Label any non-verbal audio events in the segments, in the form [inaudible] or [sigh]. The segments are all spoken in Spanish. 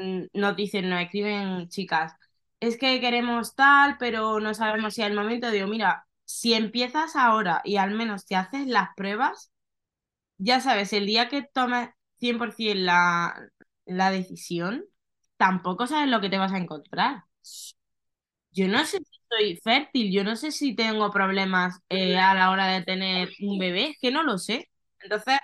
mm, nos dicen, nos escriben chicas, es que queremos tal, pero no sabemos si es el momento. Digo, mira, si empiezas ahora y al menos te haces las pruebas, ya sabes, el día que tomes 100% la, la decisión, tampoco sabes lo que te vas a encontrar. Yo no sé si soy fértil, yo no sé si tengo problemas eh, a la hora de tener un bebé, es que no lo sé. Entonces,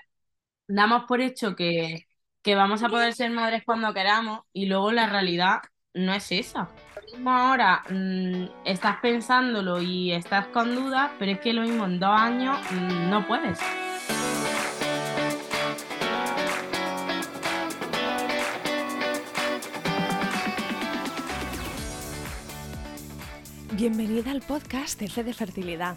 damos por hecho que, que vamos a poder ser madres cuando queramos y luego la realidad no es esa. Lo mismo ahora mm, estás pensándolo y estás con dudas, pero es que lo mismo en dos años mm, no puedes. Bienvenida al podcast de Fe de Fertilidad.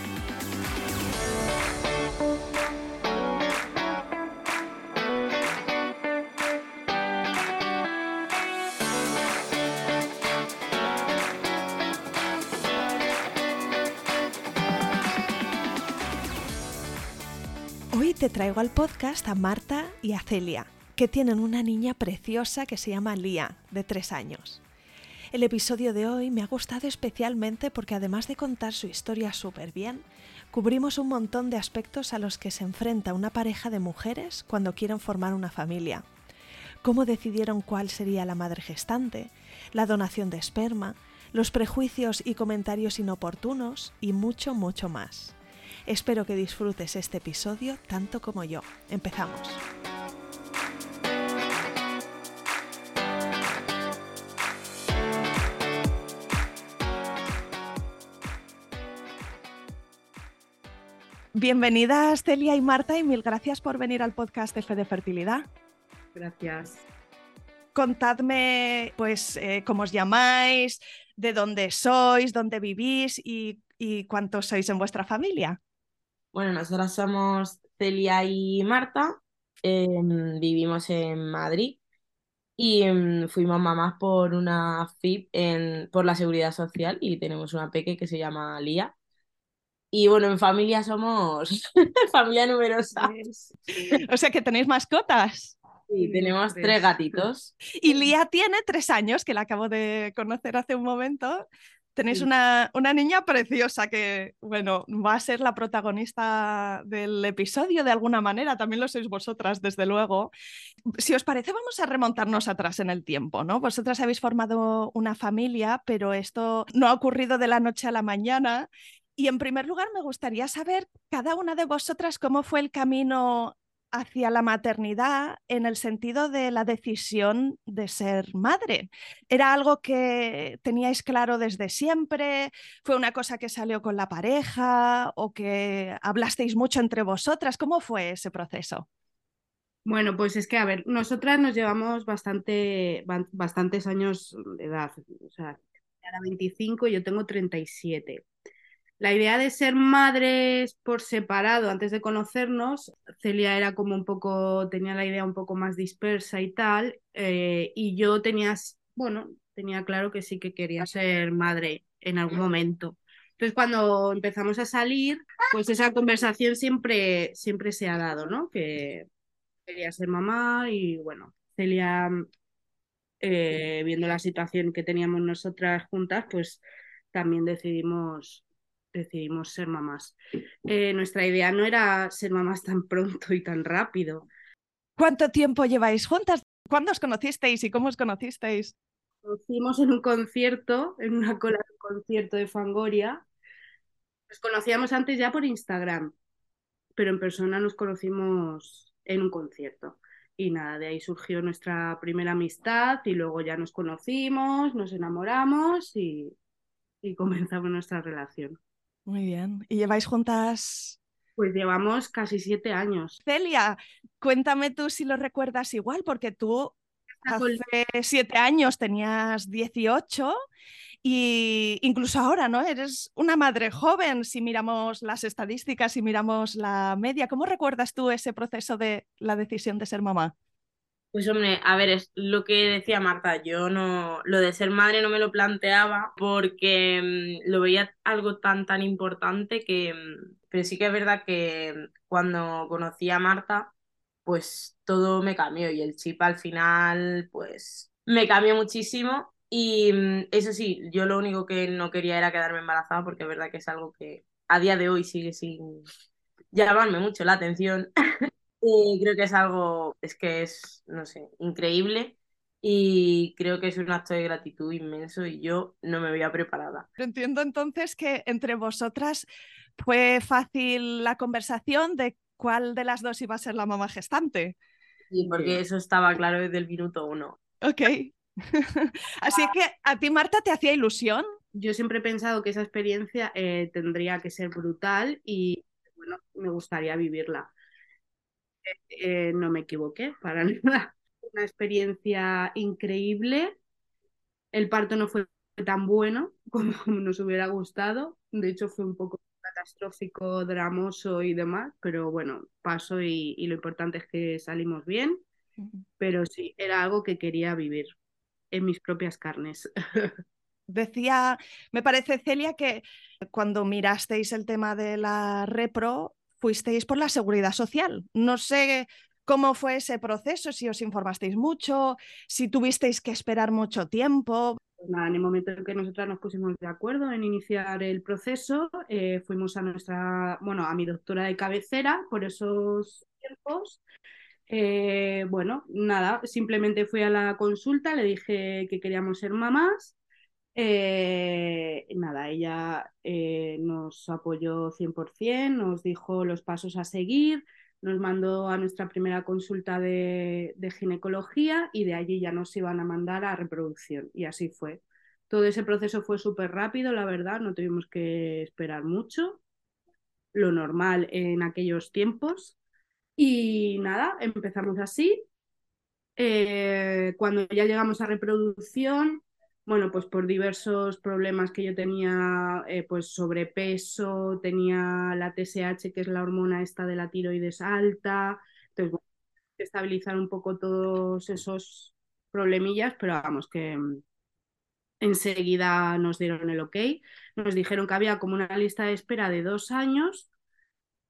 Te traigo al podcast a Marta y a Celia, que tienen una niña preciosa que se llama Lía, de tres años. El episodio de hoy me ha gustado especialmente porque además de contar su historia súper bien, cubrimos un montón de aspectos a los que se enfrenta una pareja de mujeres cuando quieren formar una familia. Cómo decidieron cuál sería la madre gestante, la donación de esperma, los prejuicios y comentarios inoportunos y mucho, mucho más. Espero que disfrutes este episodio tanto como yo. Empezamos. Bienvenidas Celia y Marta y mil gracias por venir al podcast de Fe de Fertilidad. Gracias. Contadme pues eh, cómo os llamáis, de dónde sois, dónde vivís y, y cuántos sois en vuestra familia. Bueno, nosotras somos Celia y Marta, em, vivimos en Madrid y em, fuimos mamás por una FIP en, por la Seguridad Social y tenemos una peque que se llama Lía. Y bueno, en familia somos [laughs] familia numerosa. O sea que tenéis mascotas. Sí, tenemos tres gatitos. Y Lía tiene tres años, que la acabo de conocer hace un momento. Tenéis una, una, niña preciosa que, bueno, va a ser la protagonista del episodio de alguna manera, también lo sois vosotras, desde luego. Si os parece, vamos a remontarnos atrás en el tiempo, ¿no? Vosotras habéis formado una familia, pero esto no ha ocurrido de la noche a la mañana. Y en primer lugar, me gustaría saber cada una de vosotras cómo fue el camino hacia la maternidad en el sentido de la decisión de ser madre. ¿Era algo que teníais claro desde siempre? ¿Fue una cosa que salió con la pareja o que hablasteis mucho entre vosotras? ¿Cómo fue ese proceso? Bueno, pues es que, a ver, nosotras nos llevamos bastante, bastantes años de edad. O sea, era 25 y yo tengo 37 la idea de ser madres por separado antes de conocernos, Celia era como un poco, tenía la idea un poco más dispersa y tal, eh, y yo tenía, bueno, tenía claro que sí que quería ser madre en algún momento. Entonces, cuando empezamos a salir, pues esa conversación siempre, siempre se ha dado, ¿no? Que quería ser mamá y bueno, Celia, eh, viendo la situación que teníamos nosotras juntas, pues también decidimos, decidimos ser mamás. Eh, nuestra idea no era ser mamás tan pronto y tan rápido. ¿Cuánto tiempo lleváis juntas? ¿Cuándo os conocisteis y cómo os conocisteis? conocimos en un concierto, en una cola de un concierto de Fangoria. Nos conocíamos antes ya por Instagram, pero en persona nos conocimos en un concierto. Y nada, de ahí surgió nuestra primera amistad y luego ya nos conocimos, nos enamoramos y, y comenzamos nuestra relación. Muy bien. ¿Y lleváis juntas pues llevamos casi siete años. Celia, cuéntame tú si lo recuerdas igual, porque tú hace siete años tenías 18 y incluso ahora, ¿no? Eres una madre joven si miramos las estadísticas, si miramos la media. ¿Cómo recuerdas tú ese proceso de la decisión de ser mamá? Pues hombre, a ver, es lo que decía Marta, yo no, lo de ser madre no me lo planteaba porque mm, lo veía algo tan, tan importante que, mm, pero sí que es verdad que cuando conocí a Marta, pues todo me cambió y el chip al final, pues me cambió muchísimo. Y mm, eso sí, yo lo único que no quería era quedarme embarazada porque es verdad que es algo que a día de hoy sigue sin llamarme mucho la atención. [laughs] y creo que es algo, es que es, no sé, increíble y creo que es un acto de gratitud inmenso y yo no me veía preparada. Entiendo entonces que entre vosotras fue fácil la conversación de cuál de las dos iba a ser la mamá gestante. Sí, porque eso estaba claro desde el minuto uno. Ok. [laughs] Así que a ti, Marta, ¿te hacía ilusión? Yo siempre he pensado que esa experiencia eh, tendría que ser brutal y bueno, me gustaría vivirla. Eh, no me equivoqué para [laughs] nada. Una experiencia increíble. El parto no fue tan bueno [laughs] como nos hubiera gustado. De hecho, fue un poco catastrófico, dramoso y demás, pero bueno, pasó y, lo importante es que salimos bien, pero sí, era algo que quería vivir en mis propias carnes. [laughs] Decía, me parece, Celia, que cuando mirasteis el tema de la repro, fuisteis por la seguridad social. No sé cómo fue ese proceso, si os informasteis mucho, si tuvisteis que esperar mucho tiempo. Pues en el momento en que nosotras nos pusimos de acuerdo en iniciar el proceso, eh, fuimos a nuestra, bueno, a mi doctora de cabecera por esos tiempos. Eh, bueno, nada, simplemente fui a la consulta, le dije que queríamos ser mamás. Eh, nada, ella nos apoyó 100%, nos dijo los pasos a seguir, nos mandó a nuestra primera consulta de, ginecología y de allí ya nos iban a mandar a reproducción. Y así fue. Todo ese proceso fue súper rápido, la verdad, no tuvimos que esperar mucho, lo normal en aquellos tiempos. Y nada, empezamos así. Eh, cuando ya llegamos a reproducción, bueno, pues por diversos problemas que yo tenía, eh, pues sobrepeso, tenía la TSH, que es la hormona esta de la tiroides alta, entonces, bueno, estabilizar un poco todos esos problemillas, pero vamos, que mm, enseguida nos dieron el ok, nos dijeron que había como una lista de espera de dos años,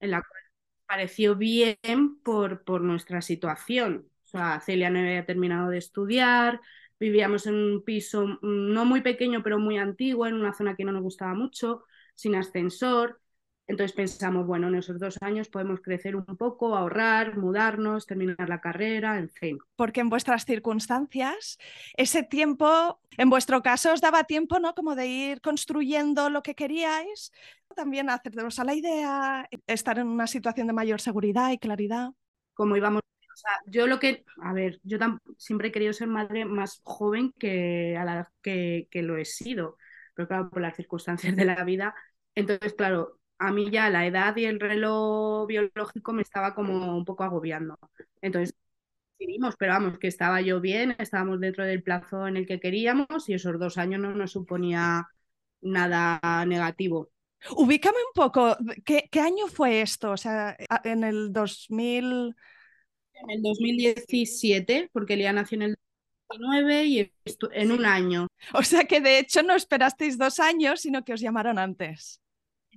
en la cual pareció bien por, por nuestra situación. O sea, Celia no había terminado de estudiar, Vivíamos en un piso mm, no muy pequeño, pero muy antiguo, en una zona que no nos gustaba mucho, sin ascensor. Entonces pensamos, bueno, en esos dos años podemos crecer un poco, ahorrar, mudarnos, terminar la carrera, en fin. Porque en vuestras circunstancias, ese tiempo, en vuestro caso, os daba tiempo, ¿no? Como de ir construyendo lo que queríais, también haceros a la idea, estar en una situación de mayor seguridad y claridad. Como íbamos o sea, yo lo que, a ver, yo siempre he querido ser madre más joven que a la que, que lo he sido, pero claro, por las circunstancias de la vida. Entonces, claro, a mí ya la edad y el reloj biológico me estaba como un poco agobiando. Entonces, decidimos, pero vamos, que estaba yo bien, estábamos dentro del plazo en el que queríamos y esos dos años no nos suponía nada negativo. Ubícame un poco, ¿qué, qué año fue esto? O sea, en el 2000 en el 2017, porque Lía nació en el 19 y en un año. O sea que de hecho no esperasteis dos años, sino que os llamaron antes.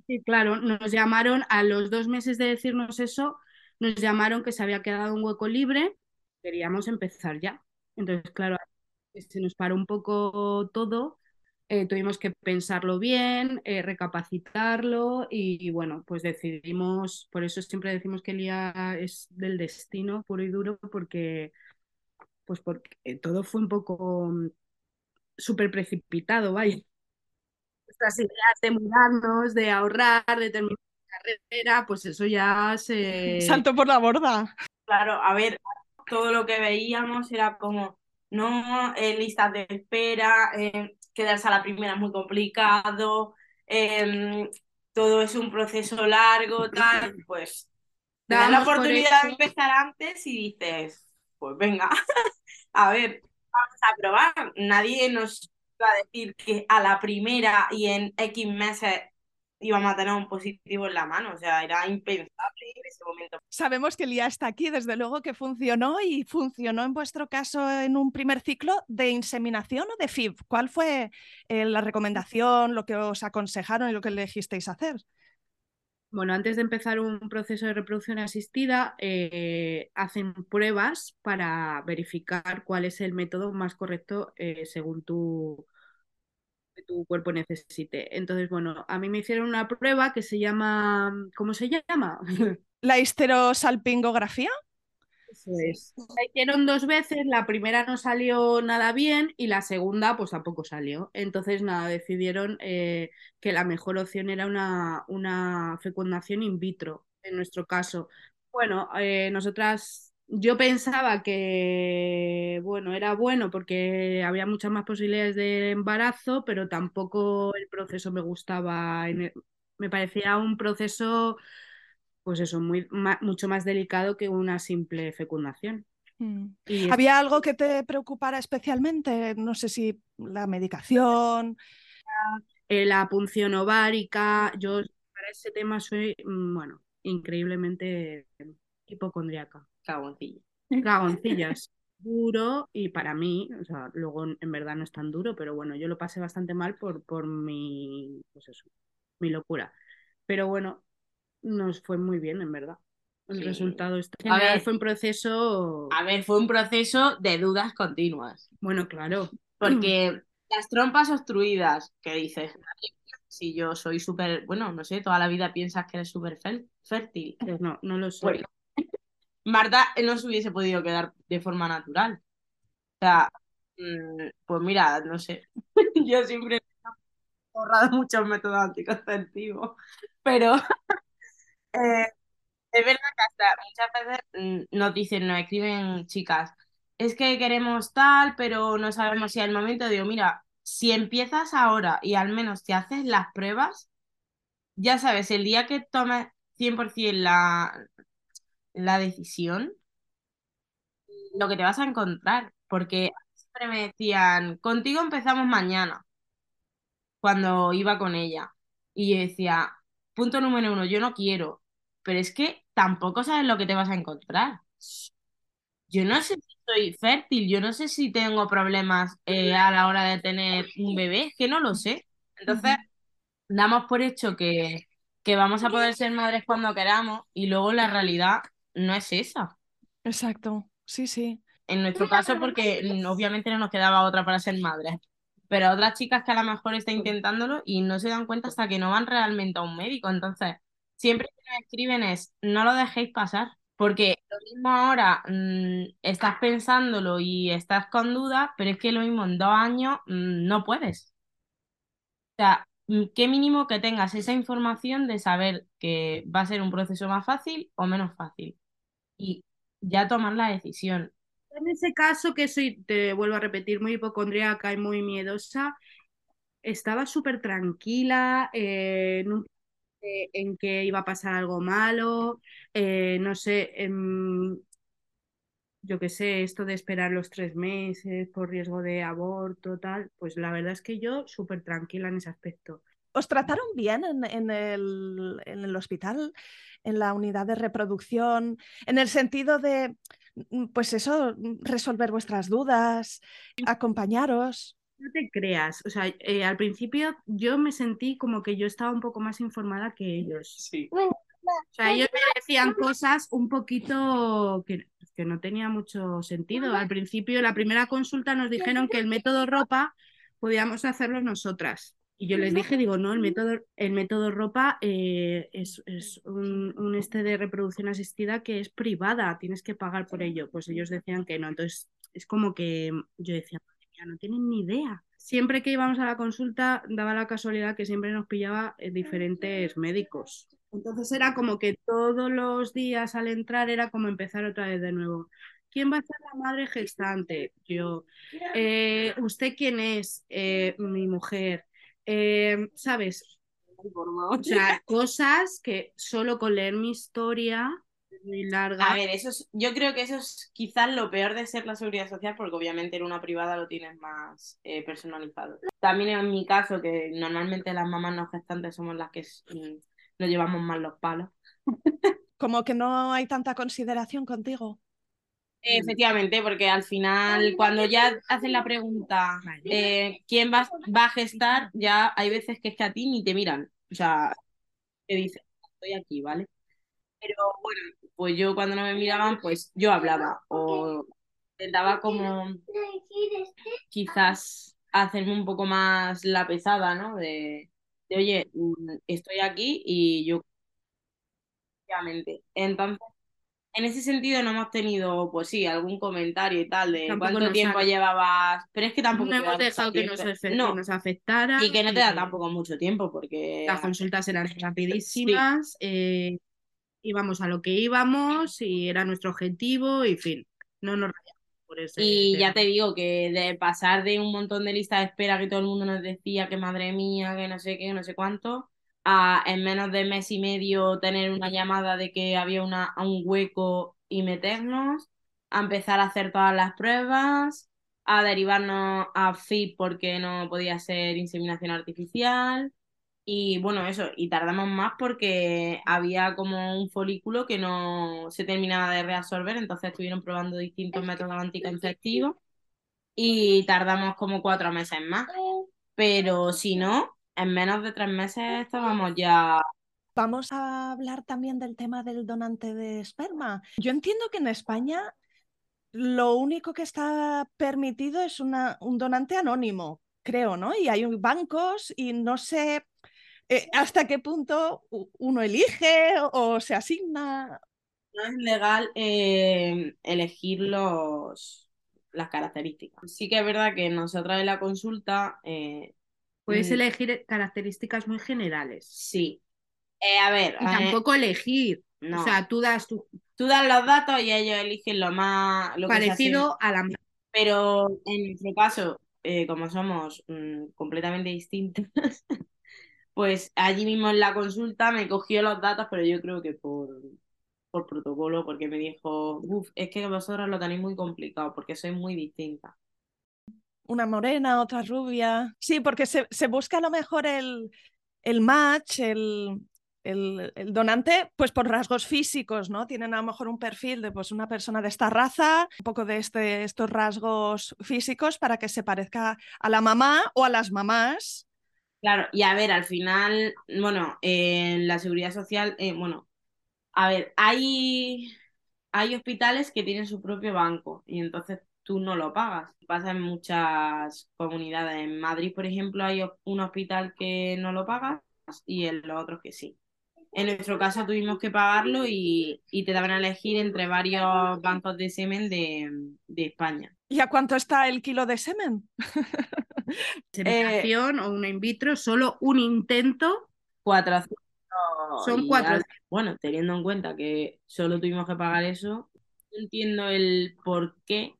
Sí, claro, nos llamaron a los dos meses de decirnos eso, nos llamaron que se había quedado un hueco libre, queríamos empezar ya. Entonces, claro, se nos paró un poco todo, eh, tuvimos que pensarlo bien, eh, recapacitarlo y, bueno, pues decidimos, por eso siempre decimos que el IA es del destino puro y duro, porque pues porque todo fue un poco mm, súper precipitado, vaya. Estas ideas de mudarnos, de ahorrar, de terminar la carrera, pues eso ya se... Salto por la borda. Claro, a ver, todo lo que veíamos era como, no, eh, listas de espera, eh, quedarse a la primera es muy complicado, em, todo es un proceso largo, tal, pues... das la oportunidad de empezar antes y dices, pues venga, [laughs] a ver, vamos a probar. Nadie nos va a decir que a la primera y en X meses íbamos a tener un positivo en la mano, o sea, era impensable en ese momento. Sabemos que el IA está aquí, desde luego que funcionó y funcionó en vuestro caso en un primer ciclo de inseminación o de FIV. ¿Cuál fue eh, la recomendación, lo que os aconsejaron y lo que elegisteis hacer? Bueno, antes de empezar un proceso de reproducción asistida, eh, hacen pruebas para verificar cuál es el método más correcto eh, según tu, tu cuerpo necesite. Entonces, bueno, a mí me hicieron una prueba que se llama, ¿cómo se llama? [laughs] ¿La histerosalpingografía? Eso es. La hicieron dos veces, la primera no salió nada bien y la segunda pues tampoco salió. Entonces nada, decidieron eh, que la mejor opción era una, una, fecundación in vitro, en nuestro caso. Bueno, eh, nosotras, yo pensaba que, bueno, era bueno porque había muchas más posibilidades de embarazo, pero tampoco el proceso me gustaba. me parecía un proceso pues eso, muy, mucho más delicado que una simple fecundación. Mm. ¿Había algo que te preocupara especialmente? No sé si la medicación. Eh, la punción ovárica. Yo para ese tema soy, mm, bueno, increíblemente hipocondriaca. Cagoncilla. Cagoncillas. duro y para mí, o sea, luego en verdad no es tan duro, pero bueno, yo lo pasé bastante mal por, por mi, pues eso, mi locura. Pero bueno, nos fue muy bien, en verdad. El resultado a ver, fue un proceso. A ver, fue un proceso de dudas continuas. Bueno, claro. Porque las trompas obstruidas, ¿qué dices? Si yo soy súper, bueno, no sé, toda la vida piensas que eres súper fértil. Pues no, no lo soy. Marta no se hubiese podido quedar de forma natural. O sea, mm, pues mira, no sé. [laughs] yo siempre he borrado muchos métodos anticonceptivos, pero [laughs] eh, es verdad que hasta muchas veces mm, nos dicen, nos escriben chicas, es que queremos tal, pero no sabemos si es el momento. Digo, mira, si empiezas ahora y al menos te haces las pruebas, ya sabes, el día que tomes 100% la, la decisión, lo que te vas a encontrar, porque siempre me decían, contigo empezamos mañana, cuando iba con ella. Y yo decía, punto número uno, yo no quiero pero es que tampoco sabes lo que te vas a encontrar. Yo no sé si soy fértil, yo no sé si tengo problemas eh, a la hora de tener un bebé, es que no lo sé. Entonces, damos por hecho que, que vamos a poder ser madres cuando queramos y luego la realidad no es esa. Exacto, sí, sí. En nuestro caso, porque obviamente no nos quedaba otra para ser madres. Pero otras chicas que a lo mejor están intentándolo y no se dan cuenta hasta que no van realmente a un médico. Entonces, siempre que nos escriben es, no lo dejéis pasar, porque lo mismo ahora mm, estás pensándolo y estás con dudas, pero es que lo mismo en dos años mm, no puedes. O sea, mm, qué mínimo que tengas esa información de saber que va a ser un proceso más fácil o menos fácil. Y ya tomar la decisión. En ese caso, que soy, te vuelvo a repetir, muy hipocondríaca y muy miedosa, estaba súper tranquila, eh, nunca en que iba a pasar algo malo, eh, no sé, em, yo qué sé, esto de esperar los tres meses por riesgo de aborto, tal, pues la verdad es que yo súper tranquila en ese aspecto. ¿Os trataron bien en, el, en el hospital, en la unidad de reproducción, en el sentido de mm, pues eso, mm, resolver vuestras dudas, acompañaros. No te creas, o sea, eh, al principio yo me sentí como que yo estaba un poco más informada que ellos. Sí. O sea, ellos me decían cosas un poquito que, que no tenía mucho sentido. Al principio, la primera consulta nos dijeron que el método ropa podíamos hacerlo nosotras. Y yo les dije, digo, no, el método, el método ropa eh, es, es un, un, este de reproducción asistida que es privada, tienes que pagar por ello. Pues ellos decían que no. Entonces, es como que yo decía, no tienen ni idea. Siempre que íbamos a la consulta, daba la casualidad que siempre nos pillaba diferentes médicos. Entonces era como que todos los días al entrar era como empezar otra vez de nuevo. ¿Quién va a ser la madre gestante? Yo. Eh, ¿Usted quién es? Eh, mi mujer. Eh, ¿Sabes? O sea, cosas que solo con leer mi historia muy larga. A ver, eso es, yo creo que eso es quizás lo peor de ser la seguridad social, porque obviamente en una privada lo tienes más eh, personalizado. También en mi caso, que normalmente las mamás no gestantes somos las que mm, nos llevamos más los palos. Como que no hay tanta consideración contigo. Efectivamente, porque al final, cuando ya hacen la pregunta eh, quién va, va, a gestar, ya hay veces que es que a ti ni te miran. O sea, te dicen, estoy aquí, ¿vale? Pero bueno, pues yo cuando no me miraban, pues yo hablaba o intentaba como quizás hacerme un poco más la pesada, ¿no? De, de oye, mm, estoy aquí y yo... Obviamente. Entonces, en ese sentido no hemos tenido, pues sí, algún comentario y tal de tampoco cuánto tiempo llevabas, pero es que tampoco... No hemos dejado que nos, no. nos, afectara. Y que no te da tampoco mucho tiempo porque... Las consultas eran rapidísimas, sí. eh, íbamos a lo que íbamos y era nuestro objetivo y fin, no nos por ese Y tema. ya te digo que de pasar de un montón de listas de espera que todo el mundo nos decía que madre mía, que no sé qué, no sé cuánto, a en menos de mes y medio tener una llamada de que había una, un hueco y meternos, a empezar a hacer todas las pruebas, a derivarnos a FIP porque no podía ser inseminación artificial. Y bueno, eso, y tardamos más porque había como un folículo que no se terminaba de reabsorber, entonces estuvieron probando distintos métodos anticonceptivos y tardamos como cuatro meses más. Pero si no, en menos de tres meses estábamos ya Vamos a hablar también del tema del donante de esperma. Yo entiendo que en España lo único que está permitido es una, un donante anónimo, creo, ¿no? Y hay bancos y no sé eh, hasta qué punto uno elige o se asigna. No es legal eh, elegir los, las características. Sí que es verdad que nosotros en la consulta... Eh, Puedes elegir características muy generales. Sí. Eh, a ver. Y tampoco elegir. No. O sea, tú das tu... Tú das los datos y ellos eligen lo más... Lo parecido a la... Pero en nuestro caso, eh, como somos mmm, completamente distintos, [laughs] pues allí mismo en la consulta me cogió los datos, pero yo creo que por, por protocolo, porque me dijo, uff, es que vosotros lo tenéis muy complicado, porque sois muy distintas una morena, otra rubia. Sí, porque se, se busca a lo mejor el, el match, el, el, donante, pues por rasgos físicos, ¿no? Tienen a lo mejor un perfil de pues, una persona de esta raza, un poco de este, estos rasgos físicos para que se parezca a la mamá o a las mamás. Claro, y a ver, al final, bueno, en la seguridad social, eh, bueno, a ver, hay, hay hospitales que tienen su propio banco y entonces tú no lo pagas. Pasa en muchas comunidades. En Madrid, por ejemplo, hay un hospital que no lo pagas y en los otros que sí. En nuestro caso tuvimos que pagarlo y, y te daban a elegir entre varios bancos de semen de, de España. ¿Y a cuánto está el kilo de semen? Seminación [laughs] eh, o una in vitro, solo un intento. 400. Son cuatro. Bueno, teniendo en cuenta que solo tuvimos que pagar eso, entiendo el por qué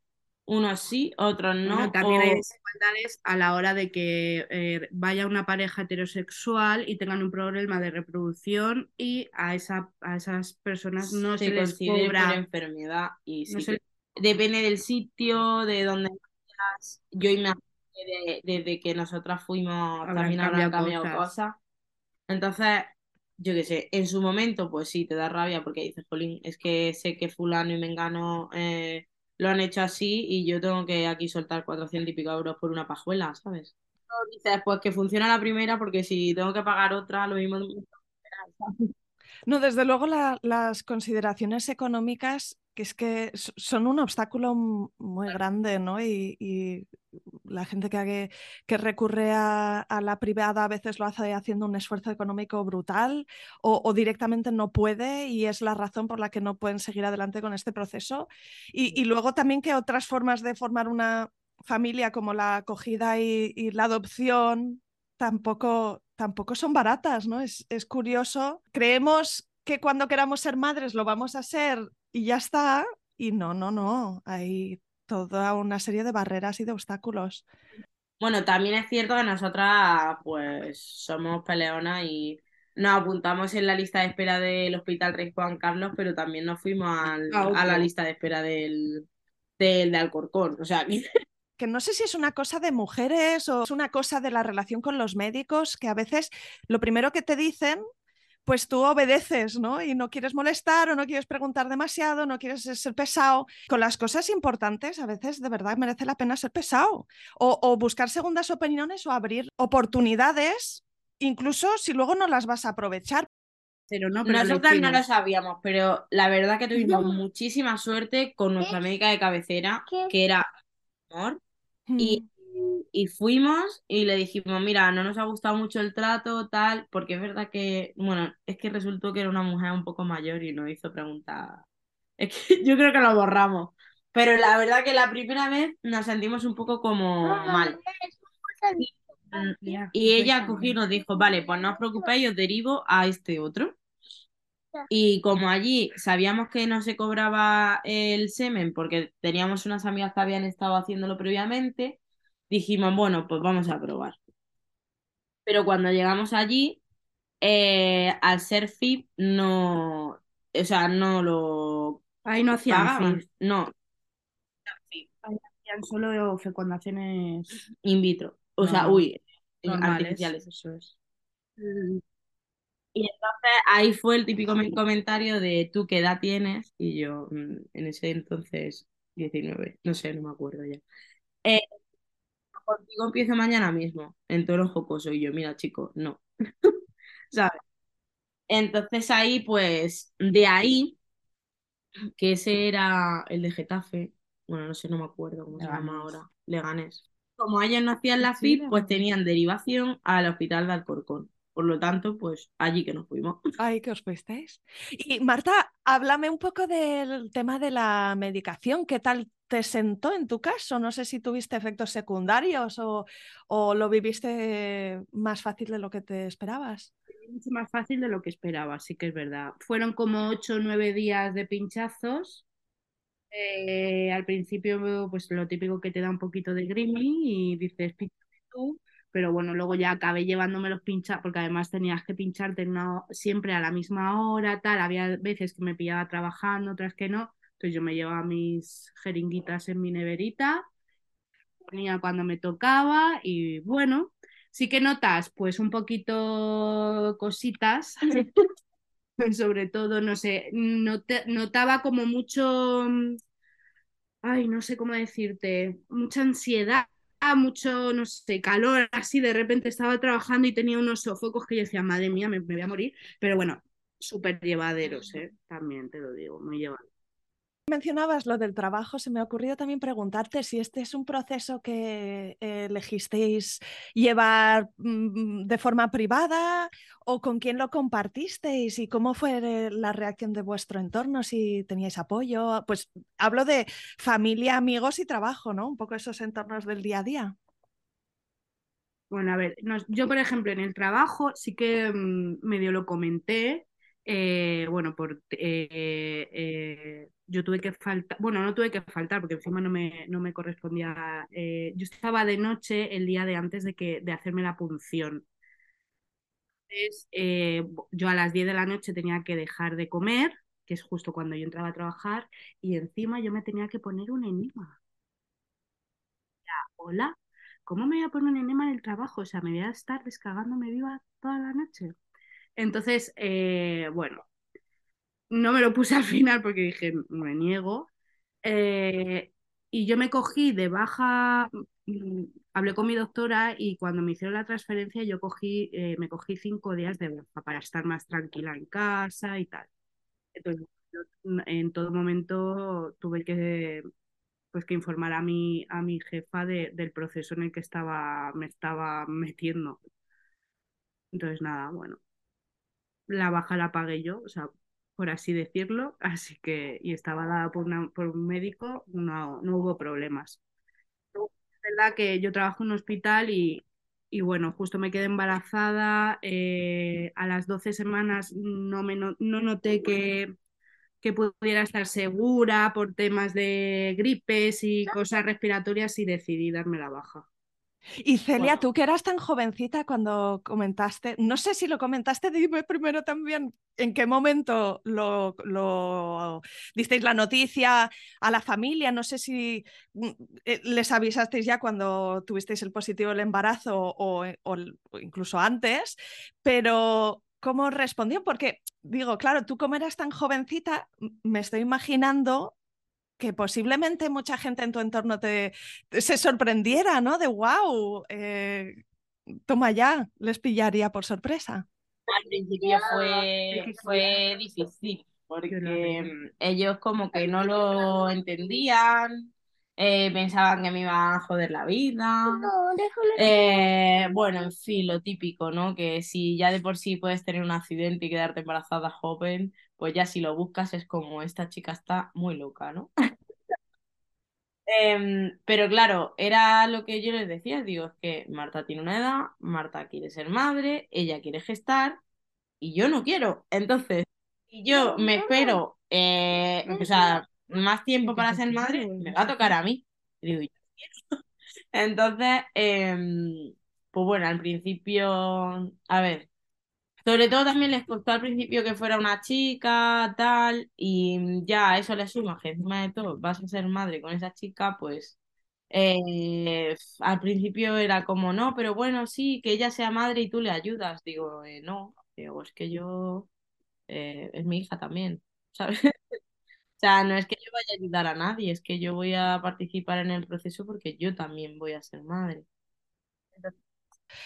unos sí, otros no. Bueno, también o... hay desigualdades a la hora de que eh, vaya una pareja heterosexual y tengan un problema de reproducción y a, esa, a esas personas no se, se les cobra enfermedad y no sí, se... depende del sitio, de donde vayas. Yo imagino que desde que nosotras fuimos Habrán también habrán cambiado cosas. cosas. Entonces, yo qué sé, en su momento, pues sí, te da rabia porque dices, Jolín, es que sé que fulano y mengano eh, lo han hecho así y yo tengo que aquí soltar 400 y pico euros por una pajuela, ¿sabes? Pues que funciona la primera porque si tengo que pagar otra, lo mismo. No, desde luego la- las consideraciones económicas, que es que son un obstáculo muy grande, ¿no? Y, y la gente que, que recurre a, a la privada a veces lo hace haciendo un esfuerzo económico brutal o, o directamente no puede y es la razón por la que no pueden seguir adelante con este proceso. Y, y luego también que otras formas de formar una familia como la acogida y, y la adopción tampoco, tampoco son baratas, ¿no? Es, es curioso. Creemos que cuando queramos ser madres lo vamos a ser y ya está. Y no, no, no. Hay toda una serie de barreras y de obstáculos. Bueno, también es cierto que nosotras, pues, somos peleonas y nos apuntamos en la lista de espera del Hospital Rey Juan Carlos, pero también nos fuimos al- A la lista de espera del, del de Alcorcón. O sea, [laughs] que que no sé si es una cosa de mujeres o es una cosa de la relación con los médicos, que a veces lo primero que te dicen, pues tú obedeces, ¿no? Y no quieres molestar o no quieres preguntar demasiado, no quieres ser pesado. Con las cosas importantes, a veces de verdad merece la pena ser pesado o, o buscar segundas opiniones o abrir oportunidades, incluso si luego no las vas a aprovechar. Pero no, pero lo nosotras no lo sabíamos, pero la verdad que tuvimos muchísima suerte con nuestra médica de cabecera, que era amor, y, y fuimos y le dijimos, mira, no nos ha gustado mucho el trato, tal, porque es verdad que, bueno, es que resultó que era una mujer un poco mayor y nos hizo preguntas. [laughs] Es que yo creo que lo borramos. Pero la verdad que la primera vez nos sentimos un poco como mal. Ya, Y ella cogió y nos dijo, vale, pues no os preocupéis, os derivo a este otro. Y como allí sabíamos que no se cobraba el semen porque teníamos unas amigas que habían estado haciéndolo previamente, dijimos, bueno, pues vamos a probar. Pero cuando llegamos allí, eh, al ser FIP, no, o sea, no lo Ahí no hacían pagaban. FIP, No, hacían solo fecundaciones in vitro. O sea, uy, normales. artificiales. Eso es. Y entonces ahí fue el típico me- comentario de tú qué edad tienes y yo mm, en ese entonces 19, no sé, no me acuerdo ya. Eh, contigo empiezo mañana mismo, en tono jocoso y yo, mira chico, no, [laughs] ¿sabes? Entonces ahí pues de ahí, que ese era el de Getafe, bueno, no sé, no me acuerdo cómo se llama ahora, Leganés. Como ellos no hacían la FIP, pues tenían derivación al hospital de Alcorcón. Por lo tanto, pues allí que nos fuimos. Ay, que os fuisteis. Y Marta, háblame un poco del tema de la medicación. ¿Qué tal te sentó en tu caso? No sé si tuviste efectos secundarios o, o lo viviste más fácil de lo que te esperabas. mucho más fácil de lo que esperaba, sí que es verdad. Fueron como ocho o nueve días de pinchazos. Eh, al principio, pues lo típico que te da un poquito de grimy y dices, tú, pero bueno, luego ya acabé llevándome los pinchazos, porque además tenías que pincharte siempre a la misma hora, tal. Había veces que me pillaba trabajando, otras que no. Entonces yo me llevaba mis jeringuitas en mi neverita, ponía cuando me tocaba y bueno, sí que notas pues un poquito cositas, [laughs] sobre todo, no sé, notaba como mucho, mm, ay, no sé cómo decirte, mucha ansiedad, mucho, no sé, calor, así de repente estaba trabajando y tenía unos sofocos que yo decía, madre mía, me, me voy a morir, pero bueno, súper llevaderos, ¿eh? También te lo digo, muy llevaderos. Mencionabas lo del trabajo, se me ha ocurrido también preguntarte si este es un proceso que elegisteis llevar mm, de forma privada o con quién lo compartisteis y cómo fue eh, la reacción de vuestro entorno, si teníais apoyo. Pues hablo de familia, amigos y trabajo, ¿no? Un poco esos entornos del día a día. Bueno, a ver, yo por ejemplo en el trabajo sí que mm, medio lo comenté, eh, bueno, por, eh, eh, yo tuve que faltar, bueno, no tuve que faltar porque encima no me, no me correspondía, eh, yo estaba de noche el día de antes de, que, de hacerme la punción. Entonces, yo a las 10 de la noche tenía que dejar de comer, que es justo cuando yo entraba a trabajar, y encima yo me tenía que poner un enema. Hola, ¿cómo me voy a poner un enema en el trabajo? O sea, me voy a estar descargándome viva toda la noche. Entonces, eh, bueno, no me lo puse [laughs] al final porque dije, me niego. Eh, y yo me cogí de baja, mm, hablé con mi doctora y cuando me hicieron la transferencia yo cogí, eh, me cogí cinco días de baja para estar más tranquila en casa y tal. Entonces, en todo momento tuve que, pues, que informar a mi, a mi jefa de, del proceso en el que estaba, me estaba metiendo. Entonces, nada, bueno, la baja la pagué yo, o sea, por así decirlo, [laughs] así que, y estaba dada por, una, por un médico, no, no hubo problemas. Es verdad que yo trabajo en un hospital y, y bueno, justo me quedé embarazada, eh, a las 12 semanas no, me no, no noté que, que pudiera estar segura por temas de gripes y cosas respiratorias y decidí darme la baja. Y Celia, tú que eras tan jovencita cuando comentaste, no sé si lo comentaste, dime primero también en qué momento lo, lo disteis la noticia a la familia, no sé si mm, eh, les avisasteis ya cuando tuvisteis el positivo del embarazo o, o incluso antes, pero ¿cómo respondió? Porque digo, claro, tú como eras tan jovencita, me estoy imaginando que posiblemente mucha gente en tu entorno te, se sorprendiera, ¿no? De wow, eh, toma ya, les pillaría por sorpresa. Al principio fue, fue difícil porque ellos como que no lo entendían, eh, pensaban que me iban a joder la vida. Eh, bueno, en fin, lo típico, ¿no? Que si ya de por sí puedes tener un accidente y quedarte embarazada joven, pues ya si lo buscas es como esta chica está muy loca, ¿no? [laughs] Em, pero claro, era lo que yo les decía, digo, es que Marta tiene una edad, Marta quiere ser madre, ella quiere gestar y yo no quiero. Entonces, si yo me espero, eh, o sea, más tiempo para ser madre, me va a tocar a mí. digo, yo quiero. [laughs] Entonces, em, pues bueno, al principio, a ver, sobre todo también les costó al principio que fuera una chica, tal, y ya eso le suma que encima de todo vas a ser madre con esa chica, pues eh, al principio era como, no, pero bueno, sí, que ella sea madre y tú le ayudas. Digo, eh, no, digo, es que yo, eh, es mi hija también, [laughs] ¿sabes? O sea, no es que yo vaya a ayudar a nadie, es que yo voy a participar en el proceso porque yo también voy a ser madre.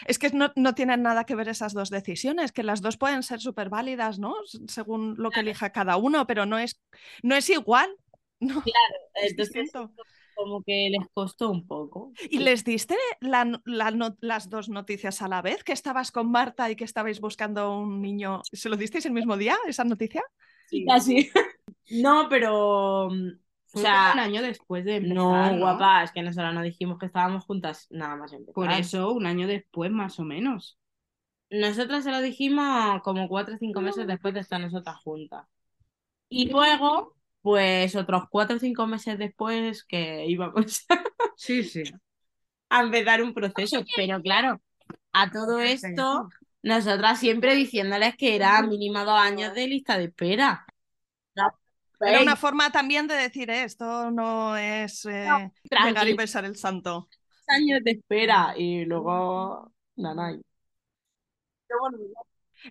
Es que no, no, tienen nada que ver esas dos decisiones, que las dos pueden ser súper válidas, ¿no? Según lo que elija cada uno, pero no es, no es igual. [laughs] No, claro, entonces como que les costó un poco. ¿Y les diste la, la, las dos noticias a la vez? ¿Que estabas con Marta y que estabais buscando un niño? ¿Se lo disteis el mismo día, esa noticia? Sí, casi. [laughs] no, pero o sea, un año después de empezar, no, guapa, es que nosotros no dijimos que estábamos juntas nada más empezar. Por eso, un año después, más o menos. Nosotras se lo dijimos como cuatro o cinco meses después de estar nosotras juntas. Y luego, pues otros cuatro o cinco meses después que íbamos [laughs] sí, sí. a empezar un proceso. Pero claro, a todo esto, nosotras siempre diciéndoles que era mínimo dos años de lista de espera. Era una forma también de decir, eh, esto no es eh, llegar y besar el santo. Años de espera y luego, nada.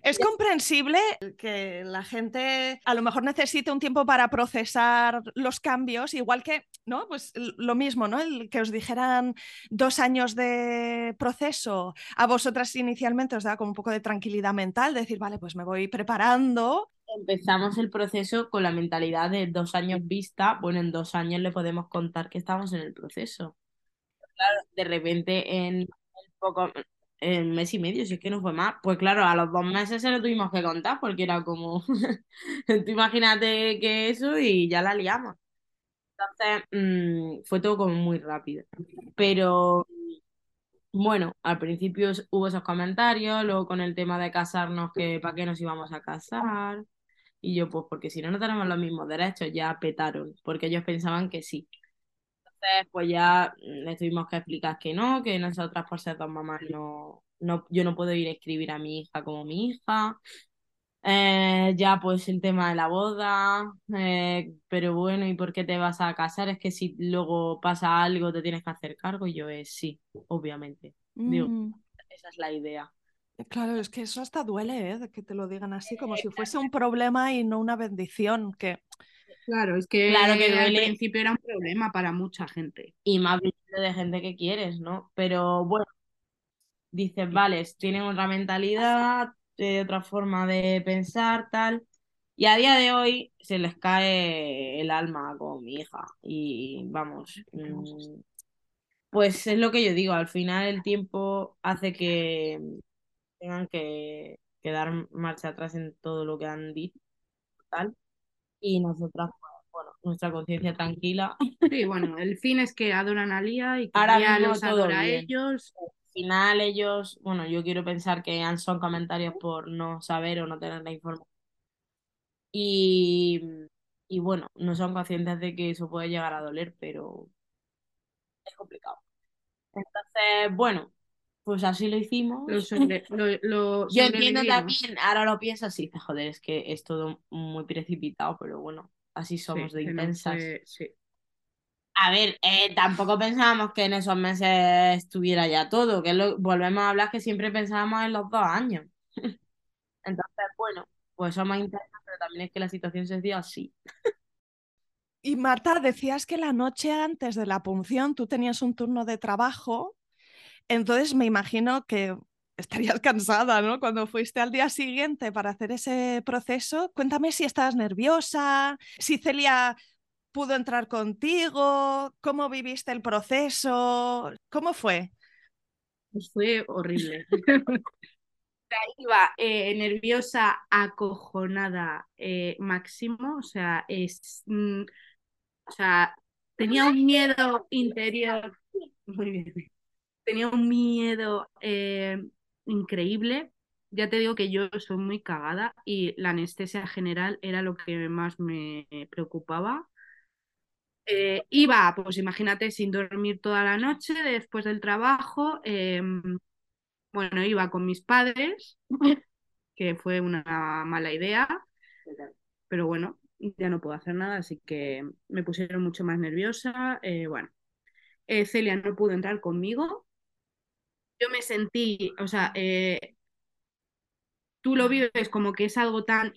Es comprensible que la gente a lo mejor necesite un tiempo para procesar los cambios, igual que, ¿no? Pues lo mismo, ¿no? El que os dijeran dos años de proceso, a vosotras inicialmente os da como un poco de tranquilidad mental, decir, vale, pues me voy preparando empezamos el proceso con la mentalidad de dos años vista, bueno, en dos años le podemos contar que estamos en el proceso. De repente en poco, en mes y medio, si es que no fue más, pues claro, a los dos meses se lo tuvimos que contar porque era como, [laughs] tú imagínate que eso y ya la liamos. Entonces, mm, fue todo como muy rápido. Pero bueno, al principio hubo esos comentarios, luego con el tema de casarnos, que para qué nos íbamos a casar. Y yo, pues porque si no, no tenemos los mismos derechos, ya petaron, porque ellos pensaban que sí. Entonces, pues ya mm, les tuvimos que explicar que no, que nosotras por ser dos mamás no, no, yo no puedo ir a escribir a mi hija como mi hija. Eh, ya pues el tema de la boda, eh, pero bueno, ¿y por qué te vas a casar? Es que si luego pasa algo te tienes que hacer cargo y yo es sí, obviamente. Digo, mm. esa es la idea. Claro, es que eso hasta duele, ¿eh? De que te lo digan así, como si fuese un problema y no una bendición, que Claro, es que, Claro que al duele. principio era un problema para mucha gente. y más de gente que quieres, ¿no? Pero bueno, dices, vale, tienen otra mentalidad, eh, otra forma de pensar, tal. Y a día de hoy se les cae el alma con mi hija. Y vamos, mm, pues es lo que yo digo, al final el tiempo hace que tengan que, que dar marcha atrás en todo lo que han dicho, tal. Y nosotras, pues, bueno, nuestra conciencia tranquila. Sí, bueno, [laughs] el fin es que adoran a Lía y que Ahora Lía los adora a ellos. Al final ellos, bueno, yo quiero pensar que han- son comentarios por no saber o no tener la información. Y, y bueno, no son conscientes de que eso puede llegar a doler, pero es complicado. Entonces, bueno, pues así lo hicimos. Lo sobre- [laughs] lo- lo Yo entiendo también, ahora lo pienso así, dices, joder, es que es todo muy precipitado, pero bueno, así somos Sí, de que intensas. fue- sí. A ver, eh, tampoco pensábamos que en esos meses estuviera ya todo, que es lo- volvemos a hablar que siempre pensábamos en los dos años. [laughs] Entonces, bueno, pues somos intensas, pero también es que la situación se dio así. Y Marta, decías que la noche antes de la punción tú tenías un turno de trabajo, entonces me imagino que estarías [laughs] cansada, ¿no? Cuando fuiste al día siguiente para hacer ese proceso, cuéntame si estabas nerviosa, si Celia pudo entrar contigo, cómo viviste el proceso, ¿cómo fue? Pues fue horrible. [laughs] Iba eh, nerviosa, acojonada, eh, máximo. O sea, es, mm, o sea, tenía un miedo interior. Muy bien. Tenía un miedo eh, increíble. Ya te digo que yo soy muy cagada y la anestesia general era lo que más me preocupaba. Eh, iba, pues imagínate, sin dormir toda la noche después del trabajo. eh, bueno, iba con mis padres, [laughs] que fue una mala idea, pero bueno, ya no puedo hacer nada, así que me pusieron mucho más nerviosa. eh, bueno, Celia no pudo entrar conmigo. Yo me sentí, o sea, eh, tú lo vives como que es algo tan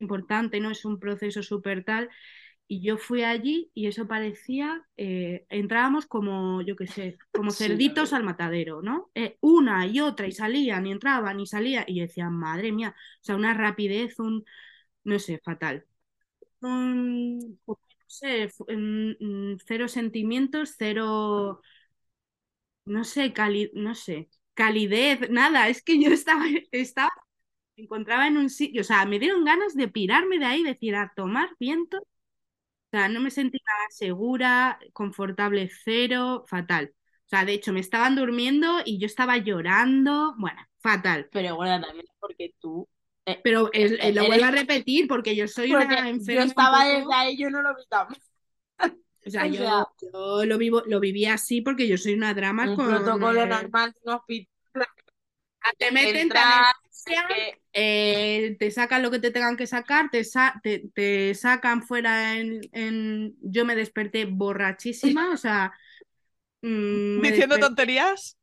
importante, no es un proceso súper tal. Y yo fui allí y eso parecía, eh, entrábamos como, yo qué sé, como cerditos al matadero, ¿no? Eh, una y otra y salían y entraban y salían y yo decía, madre mía, o sea, una rapidez, un, no sé, fatal. Un, no sé, mm, cero sentimientos, cero, no sé, cali, no sé, calidez, nada, es que yo estaba, [laughs] estaba, me encontraba en un sitio, o sea, me dieron ganas de pirarme de ahí, decir, a tomar viento. O sea, no me sentía segura, confortable cero, fatal. O sea, de hecho, me estaban durmiendo y yo estaba llorando. Bueno, fatal. Pero bueno, también es porque tú. eh, Pero es- Eh, lo eres- vuelvo a repetir porque yo soy porque una yo enferma. un estaba desde ahí, yo no lo vi. O sea, o yo, sea- yo lo vivo, lo viví así porque yo soy una drama Un con. protocolo eh, normal de un hospital. te meten, te Entrar, que- eh, te sacan lo que te tengan que sacar, te, sa- te, te sacan fuera en, en- Yo me desperté borrachísima, o sea... mm, ¿Diciendo desperté- tonterías?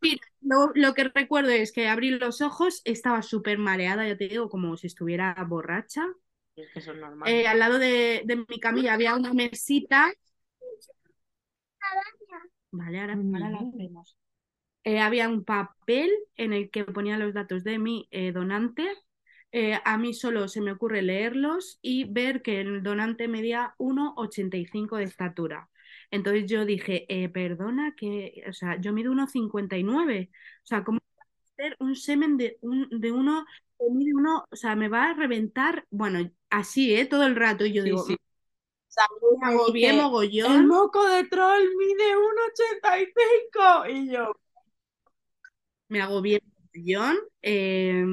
Mira, lo, lo que recuerdo es que abrí los ojos, estaba súper mareada, ya te digo, como si estuviera borracha. Es que eso es normal. Eh, al lado de, de mi camilla había una mesita. Vale, ahora, ahora la. Eh, había un papel en el que ponía los datos de mi eh, donante. Eh, a mí solo se me ocurre leerlos y ver que el donante medía 1,85 de estatura. Entonces yo dije, eh, perdona, que, o sea, yo mido 1,59. O sea, ¿cómo va a ser un semen de, un, de uno que mide uno, o sea, me va a reventar? Bueno, así, ¿eh? Todo el rato. Y yo Sí, digo, sí. Agobié dije, El mogollón. moco de troll mide 1,85. Y yo. me agobié mogollón, eh,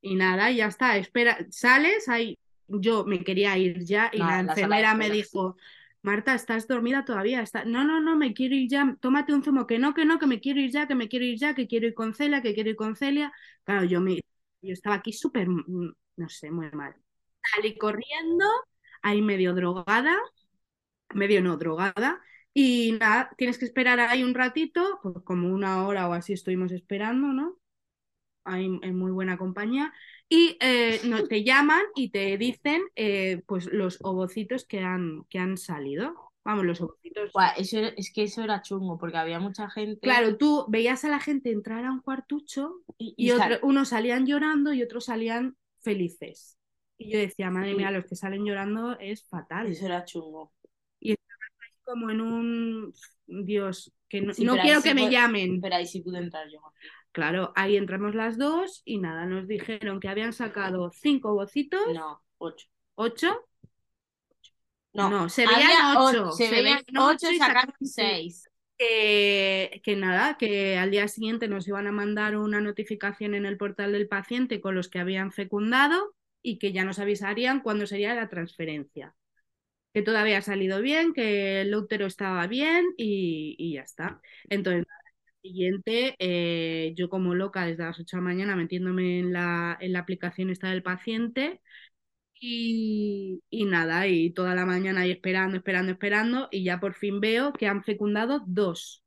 y nada, ya está, espera, sales, ahí, yo me quería ir ya y No, la enfermera me dijo, Marta, ¿estás dormida todavía? Está... No, no, no, me quiero ir ya, tómate un zumo, que no, que no, que me quiero ir ya, que me quiero ir ya, que quiero ir con Celia, que quiero ir con Celia. Claro, yo, me... yo estaba aquí súper, mm, no sé, muy mal. Salí corriendo, ahí medio drogada, medio no drogada, Y nada, tienes que esperar ahí un ratito, pues como una hora o así estuvimos esperando, ¿no? Ahí en muy buena compañía. Y eh, no, te llaman y te dicen eh, pues los ovocitos que han, que han salido. Vamos, los ovocitos. Buah, eso, era- es que eso era chungo, porque había mucha gente. Claro, tú veías a la gente entrar a un cuartucho y, y y otro- sal- unos salían llorando y otros salían felices. Y yo decía, madre mía, los que salen llorando es fatal. eso era chungo. Como en un Dios, que no, Sí, no quiero sí que me llamen. Pero ahí sí pude entrar yo. Claro, ahí entramos las dos y nada, nos dijeron que habían sacado cinco bocitos, No, ocho. ocho. No, No, se veían ocho, Se, se veían ocho y y sacaron sacaron seis. que, que nada, que al día siguiente nos iban a mandar una notificación en el portal del paciente con los que habían fecundado y que ya nos avisarían cuándo sería la transferencia. Que todo había salido bien, que el útero estaba bien y, y ya está. Entonces, siguiente, eh, yo como loca desde las 8 de la mañana metiéndome en la, en la aplicación esta del paciente y, y nada, y toda la mañana ahí esperando, esperando, esperando, y ya por fin veo que han fecundado dos.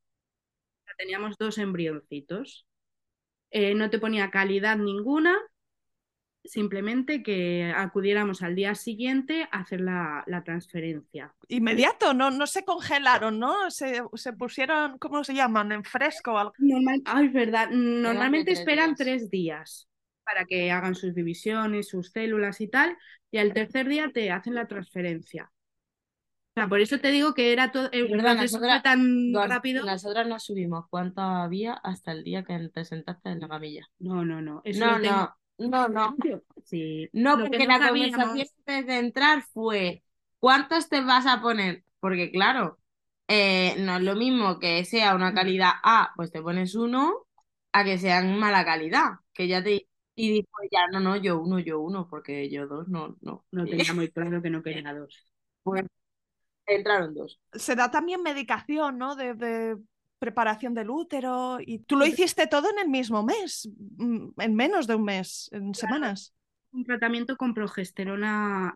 Teníamos dos embrioncitos. Eh, no te ponía calidad ninguna, simplemente que acudiéramos al día siguiente a hacer la, la transferencia. Inmediato, no, no se congelaron, ¿no? Se, se pusieron, ¿cómo se llaman? En fresco o algo. Normal... Ay, es verdad, normalmente tres esperan días. tres días para que hagan sus divisiones, sus células y tal, y al tercer día te hacen la transferencia. O sea, por eso te digo que era todo, el nosotras- fue tan Nos- rápido. Nosotras no subimos cuánto había hasta el día que te sentaste en la camilla. No, no, no. Eso No, lo tengo- no, no, no. [laughs] Sí. No, Lo porque no la sabíamos- conversación antes de entrar fue ¿cuántos te vas a poner? Porque claro, eh, no es lo mismo que sea una calidad A, pues te pones uno, a que sean mala calidad, que ya te... Y dijo ya, no, no, yo uno, yo uno, porque yo dos, no, no. No tenía muy claro que no quería dos. [laughs] Pues, entraron dos. Se da también medicación, ¿no? De, de preparación del útero. Y tú lo hiciste todo en el mismo mes, mm, en menos de un mes, en semanas. Un tratamiento con progesterona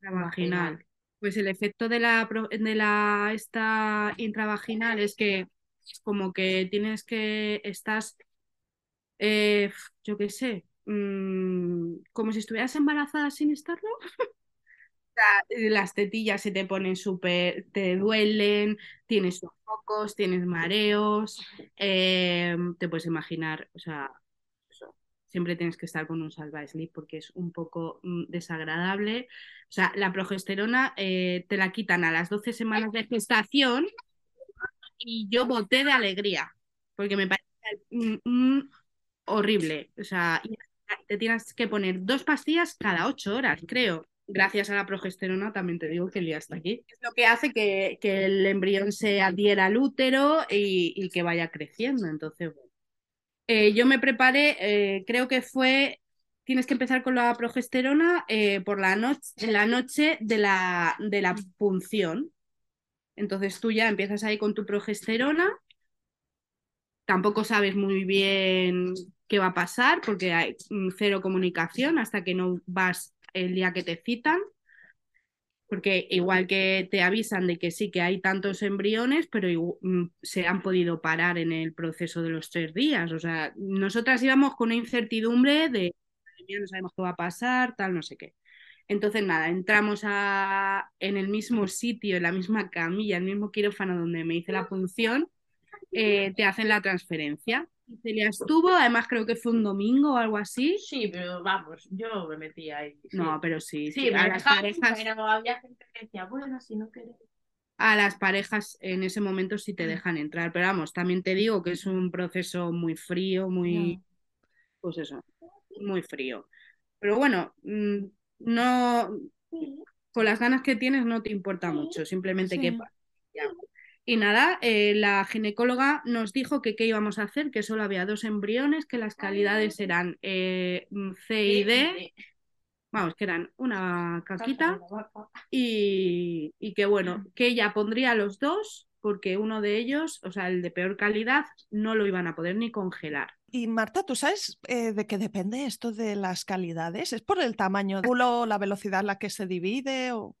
vaginal. Vaginal. Pues el efecto de la, de la esta intravaginal es que es como que tienes que estás, eh, yo qué sé, mm, como si estuvieras embarazada sin estarlo. [laughs] Eh, las tetillas se te ponen súper, te duelen, tienes sofocos, tienes mareos, eh, te puedes imaginar, o sea. Siempre tienes que estar con un salva sleep porque es un poco mm, desagradable. O sea, la progesterona eh, te la quitan a las 12 semanas de gestación y yo boté de alegría porque me parece mm, mm, horrible. O sea, te tienes que poner dos pastillas cada ocho horas, creo. Gracias a la progesterona también te digo que el día está aquí. Es lo que hace que, que el embrión se adhiera al útero y, y que vaya creciendo. Entonces. Eh, yo me preparé, eh, creo que fue, tienes que empezar con la progesterona eh, por la, noche la noche de la, de la punción. Entonces tú ya empiezas ahí con tu progesterona. Tampoco sabes muy bien qué va a pasar porque hay mm, cero comunicación hasta que no vas el día que te citan. Porque igual que te avisan de que sí, que hay tantos embriones, pero mm, se han podido parar en el proceso de los tres días. O sea, nosotras íbamos con una incertidumbre de, "Madre mía, no sabemos qué va a pasar, tal, no sé qué. Entonces, nada, entramos a, en el mismo sitio, en la misma camilla, el mismo quirófano donde me hice la punción, eh, te hacen la transferencia. Y Celia estuvo, además creo que fue un domingo o algo así. Sí, pero vamos, yo me metí ahí. sí. No, pero sí, Sí, a las parejas, pero había gente que decía, bueno, si no querés. a las parejas en ese momento sí Mm. te dejan entrar. Pero vamos, también te digo que es un proceso muy frío, muy, pues eso, muy frío. Pero bueno, mm, no, con las ganas que tienes no te importa mucho, simplemente que Sí. ya. Y nada, eh, la ginecóloga nos dijo que qué íbamos a hacer, que solo había dos embriones, que las calidades eran eh, mm, C y D, vamos, que eran una caquita, y, y que bueno, [laughs] que ella pondría los dos, porque uno de ellos, o sea, el de peor calidad, no lo iban a poder ni congelar. Y Marta, ¿tú sabes eh, de qué depende esto de las calidades? ¿Es por el tamaño del óvulo, la velocidad a la que se divide? O...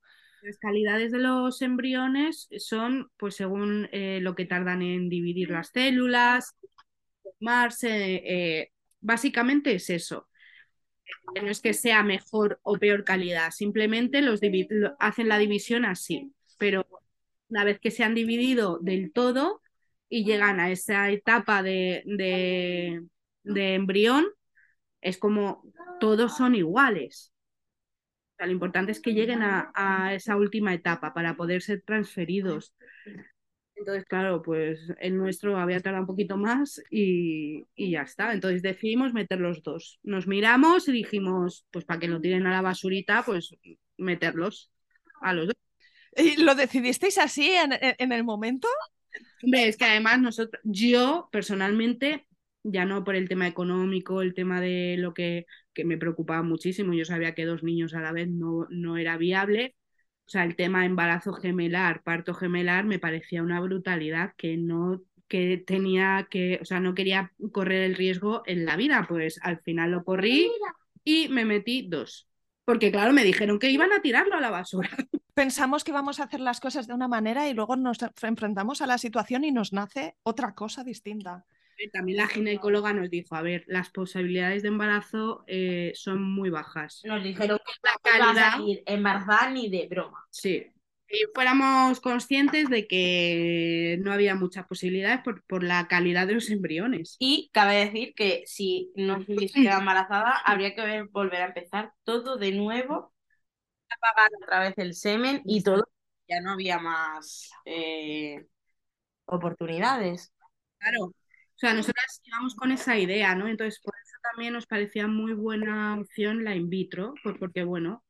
Las calidades de los embriones son, pues, según eh, lo que tardan en dividir las células, formarse, eh, básicamente es eso. No es que sea mejor o peor calidad, simplemente los hacen la división así, pero una vez que se han dividido del todo y llegan a esa etapa de, de, de embrión, es como todos son iguales. O sea, lo importante es que lleguen a, a, esa última etapa para poder ser transferidos. Entonces, claro, pues el nuestro había tardado un poquito más y, y, ya está. Entonces decidimos meter los dos. Nos miramos y dijimos, pues para que no tiren a la basurita, pues meterlos a los dos. ¿Y lo decidisteis así en, en el momento? Hombre, es que además nosotros, yo personalmente, ya no por el tema económico, el tema de lo que, que me preocupaba muchísimo, yo sabía que dos niños a la vez no, no era viable, o sea, el tema embarazo gemelar, parto gemelar, me parecía una brutalidad que no que tenía que, o sea, no quería correr el riesgo en la vida, pues al final lo corrí y me metí dos. Porque claro, me dijeron que iban a tirarlo a la basura. [laughs] Pensamos que vamos a hacer las cosas de una manera y luego nos enfrentamos a la situación y nos nace otra cosa distinta. También la ginecóloga nos dijo, a ver, las posibilidades de embarazo eh, son muy bajas. Nos dijeron que la calidad ir embarazada ni de broma. Sí. Y fuéramos conscientes de que no había muchas posibilidades por, por la calidad de los embriones. Y cabe decir que si no se hubiese quedado embarazada, habría que volver a empezar todo de nuevo, a pagar otra vez el semen y todo. Ya no había más eh, oportunidades. Claro, o sea, nosotras íbamos con esa idea, ¿no? Entonces, por eso también nos parecía muy buena opción la in vitro, pues porque, bueno,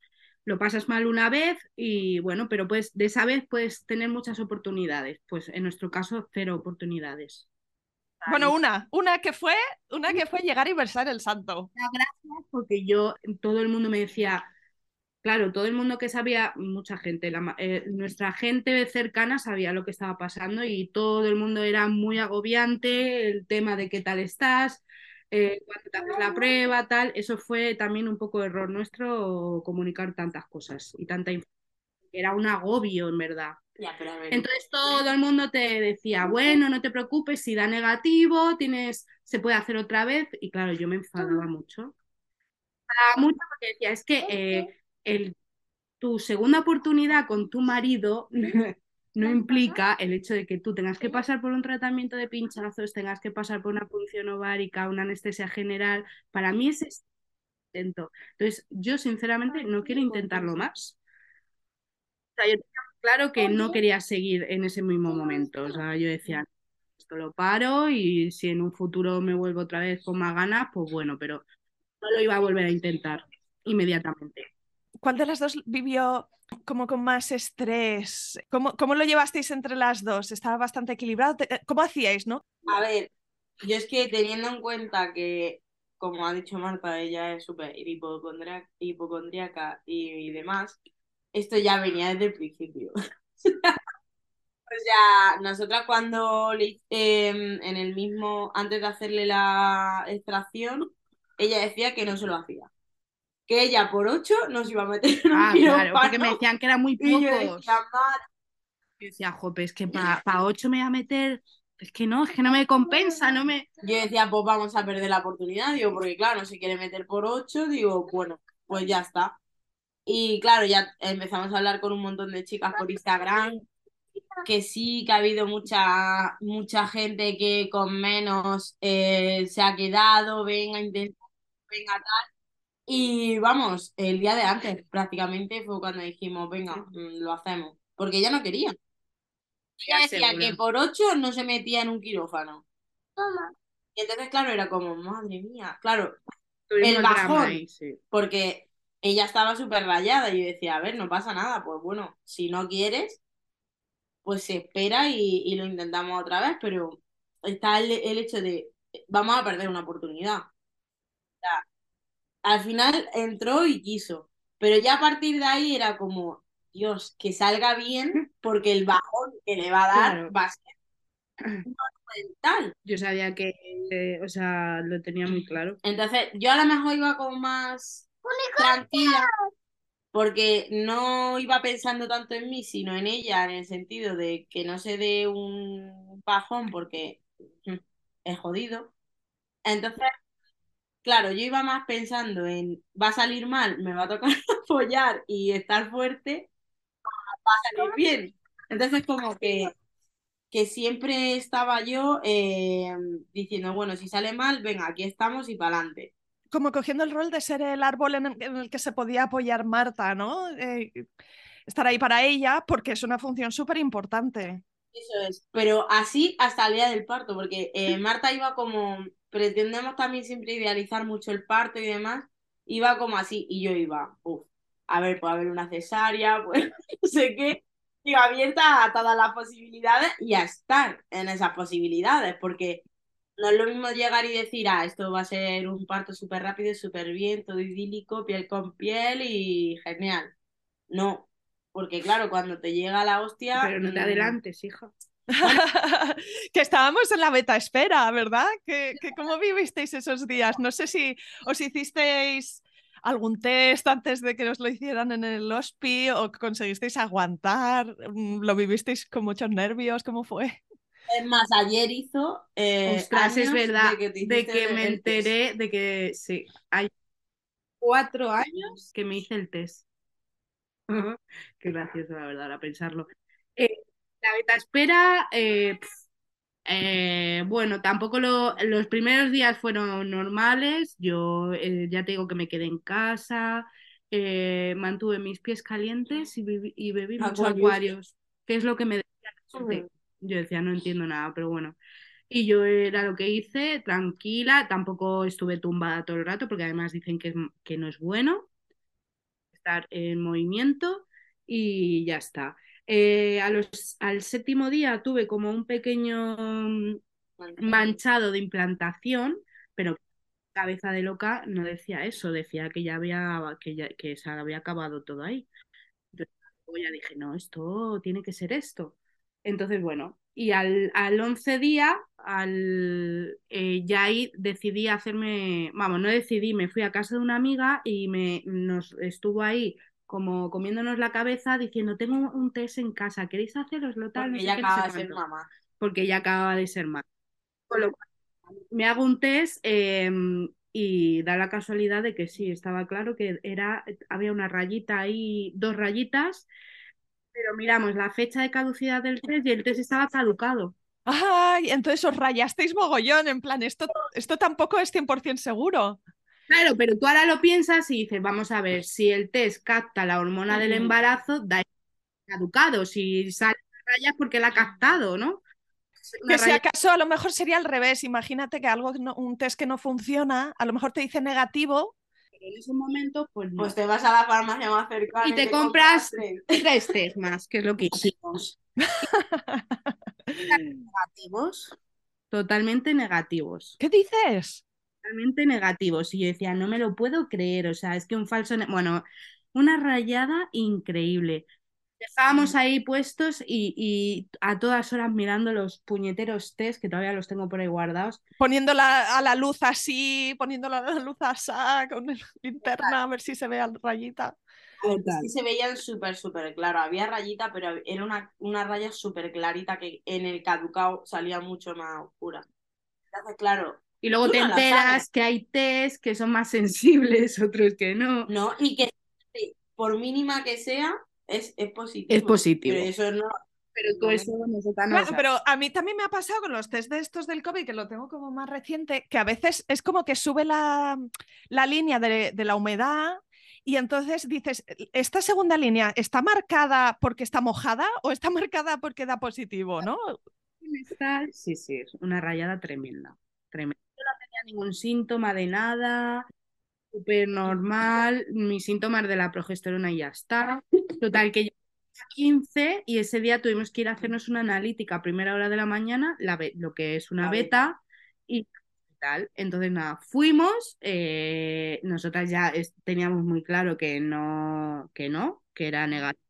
lo pasas mal una vez y, bueno, pero pues de esa vez puedes tener muchas oportunidades. Pues en nuestro caso, cero oportunidades. Bueno, una, una que fue, una que fue llegar y versar el santo. Gracias, porque yo, todo el mundo me decía, claro, todo el mundo que sabía, mucha gente, la, eh, nuestra gente cercana sabía lo que estaba pasando y todo el mundo era muy agobiante, el tema de qué tal estás, eh, cuando te haces la prueba, tal, eso fue también un poco error nuestro comunicar tantas cosas y tanta información. Era un agobio, en verdad. Ya, pero a ver, Entonces todo el mundo te decía, bueno, no te preocupes, si da negativo, tienes, se puede hacer otra vez. Y claro, yo me enfadaba mucho. Me enfadaba mucho porque decía, es que eh, el, tu segunda oportunidad con tu marido [laughs] no implica el hecho de que tú tengas que pasar por un tratamiento de pinchazos, tengas que pasar por una punción ovárica, una anestesia general. Para mí es intento. Entonces, yo sinceramente no quiero intentarlo más. O sea, yo tenía claro que no quería seguir en ese mismo momento. O sea, yo decía, esto lo paro y si en un futuro me vuelvo otra vez con más ganas, pues bueno, pero no lo iba a volver a intentar inmediatamente. ¿Cuál de las dos vivió como con más estrés? ¿Cómo, ¿Cómo, lo llevasteis entre las dos? ¿Estaba bastante equilibrado? ¿Cómo hacíais, no? A ver, yo es que teniendo en cuenta que, como ha dicho Marta, ella es súper hipocondriaca y, y, demás, esto ya venía desde el principio. [laughs] o sea, nosotras cuando eh, en el mismo, antes de hacerle la extracción, ella decía que no se lo hacía que ella por ocho nos iba a meter en un ah, claro, porque me decían que era muy pocos. Y yo decía. Yo decía, jope, es que para pa ocho me voy a meter. Es que no, es que no me compensa, no me. Yo decía, pues vamos a perder la oportunidad, digo, porque claro, no se quiere meter por ocho, digo, bueno, pues ya está. Y claro, ya empezamos a hablar con un montón de chicas por Instagram, que sí, que ha habido mucha, mucha gente que con menos eh, se ha quedado, venga, intenta, venga, tal. Y vamos, el día de antes prácticamente fue cuando dijimos, venga, mm, lo hacemos. Porque ella no quería. Ella decía que por ocho no se metía en un quirófano. Y entonces, claro, era como, madre mía. Claro, Tuvimos el bajón. ahí, sí. porque ella estaba súper rayada y yo decía, a ver, no pasa nada. Pues bueno, si no quieres, pues se espera y, y lo intentamos otra vez. Pero está el, el hecho de, vamos a perder una oportunidad. Al final entró y quiso, pero ya a partir de ahí era como, Dios, que salga bien, porque el bajón que le va a dar Claro. va a ser monumental. Yo sabía que, eh, o sea, lo tenía muy claro. Entonces, yo a lo mejor iba como más tranquila, porque no iba pensando tanto en mí, sino en ella, en el sentido de que no se dé un bajón porque mm, es jodido. Entonces, claro, yo iba más pensando en va a salir mal, me va a tocar [laughs] apoyar y estar fuerte, va a salir bien. Entonces, como que, que siempre estaba yo eh, diciendo, bueno, si sale mal, venga, aquí estamos y para adelante como cogiendo el rol de ser el árbol en el, que se podía apoyar Marta, ¿no? Eh, estar ahí para ella, porque es una función súper importante. Eso es, pero así hasta el día del parto, porque eh, Marta iba como, pretendemos también siempre idealizar mucho el parto y demás, iba como así, y yo iba, uff, a ver, puede haber una cesárea, [laughs] pues no sé qué, iba abierta a todas las posibilidades y a estar en esas posibilidades, porque no es lo mismo llegar y decir, ah, esto va a ser un parto súper rápido, súper bien, todo idílico, piel con piel y genial. No, porque claro, cuando te llega la hostia... Pero no te mm, adelantes, hija. [laughs] que estábamos en la beta espera, ¿verdad? que ¿Cómo vivisteis esos días? No sé si os hicisteis algún test antes de que os lo hicieran en el hospi o conseguisteis aguantar, mm, lo vivisteis con muchos nervios, ¿cómo fue? Es más, ayer hizo. Eh, Ostras, es verdad. De que, me enteré de que sí. Hay cuatro años que me hice el test. [laughs] Qué gracioso, la verdad, a pensarlo. Eh, la beta espera. Eh, eh, bueno, tampoco los primeros días fueron normales. Yo ya te digo que me quedé en casa, mantuve mis pies calientes y, bebí muchos acuarios, que es lo que me decía yo decía, no entiendo nada, pero bueno. Y yo era lo que hice, tranquila, tampoco estuve tumbada todo el rato, porque además dicen que, que no es bueno estar en movimiento y ya está. Eh, a los, al séptimo día tuve como un pequeño manchado de implantación, pero cabeza de loca no decía eso, decía que ya había, que ya, que se había acabado todo ahí. Entonces ya dije, no, esto tiene que ser esto. Entonces, bueno, y al, al 11 día, al, eh, ya ahí decidí hacerme, vamos, no decidí, me fui a casa de una amiga y me, nos estuvo ahí como comiéndonos la cabeza diciendo, tengo un test en casa, ¿queréis haceroslo tal? Porque ya acaba de ser mamá. Porque ya acaba de ser mamá. me hago un test em, y da la casualidad de que sí, estaba claro que era, había una rayita ahí, dos rayitas, pero miramos la fecha de caducidad del test y el test estaba caducado. Ay, entonces os rayasteis mogollón, en plan, esto, esto tampoco es 100% seguro. Claro, pero tú ahora lo piensas y dices, vamos a ver, si el test capta la hormona del embarazo, da caducado. Si sale rayas porque la ha captado, ¿no? que si acaso a lo mejor sería al revés. Imagínate que algo, un test que no funciona, a lo mejor te dice negativo en ese momento, pues Pues te vas a la farmacia más cercana. Y, te, compras, tres test más, que es lo que hicimos. [laughs] negativos. Totalmente negativos. ¿Qué dices? Totalmente negativos. Y yo decía, no me lo puedo creer. O sea, es que un falso. Bueno, una rayada increíble. Estábamos ahí puestos y, a todas horas mirando los puñeteros test, que todavía los tengo por ahí guardados. Poniéndola a la luz así, poniéndola a la luz así, con la [laughs] linterna, a ver si se ve la rayita. Sí se veían súper, súper claro. Había rayita, pero era una, una raya súper clarita que en el caducado salía mucho más oscura. Entonces, claro. Y luego te enteras que hay test que son más [laughs] sensibles, otros que no. No, y que por mínima que sea, es, positivo. Es positivo. Pero eso no, pero todo eso claro, pero a mí también me ha pasado con los test de estos del COVID, que lo tengo como más reciente, que a veces es como que sube la, la línea de, de, la humedad y entonces dices, ¿esta segunda línea está marcada porque está mojada o está [laughs] marcada porque da positivo, no? Sí, sí, es una rayada tremenda, tremenda. Ningún síntoma de nada, súper normal, mis síntomas de la progesterona y ya está. Total, que yo 15 y ese día tuvimos que ir a hacernos una analítica a primera hora de la mañana, la lo que es una beta, y tal. Entonces, nada, fuimos, eh, nosotras ya teníamos muy claro que no, que no, que era negativo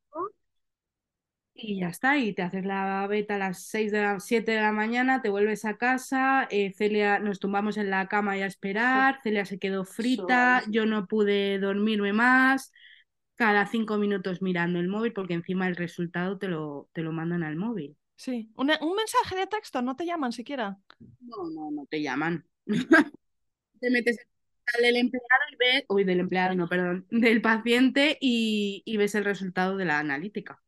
y ya está, y te haces la beta a las 6 de la 7 de la mañana, te vuelves a casa, eh, Celia, nos tumbamos en la cama y a esperar, Celia se quedó frita, yo no pude dormirme más, cada cinco minutos mirando el móvil porque encima el resultado te lo, te lo mandan al móvil. Sí, un, un mensaje de texto, no te llaman siquiera. No, no, no te llaman. [laughs] te metes del empleado y ves, uy, del empleado, no, perdón, del paciente y, y ves el resultado de la analítica.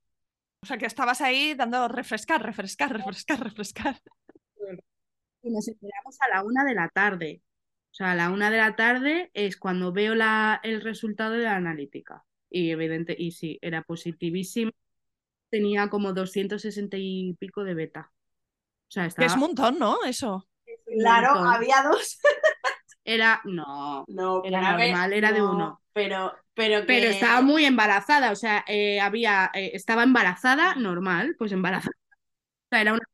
O sea, que estabas ahí dando refrescar, refrescar, refrescar, refrescar. Y nos esperamos a la una de la tarde. O sea, a la una de la tarde es cuando veo la, el resultado de la analítica. Y evidente, y sí, era positivísimo. Tenía como 260 y pico de beta. O sea, Que es un montón, ¿no? Eso. Claro, montón. había dos. Era, no, No, Era normal, era de no, uno. Pero, pero, pero estaba muy embarazada, o sea, eh, había, eh, estaba embarazada normal, pues embarazada. O sea, era, una-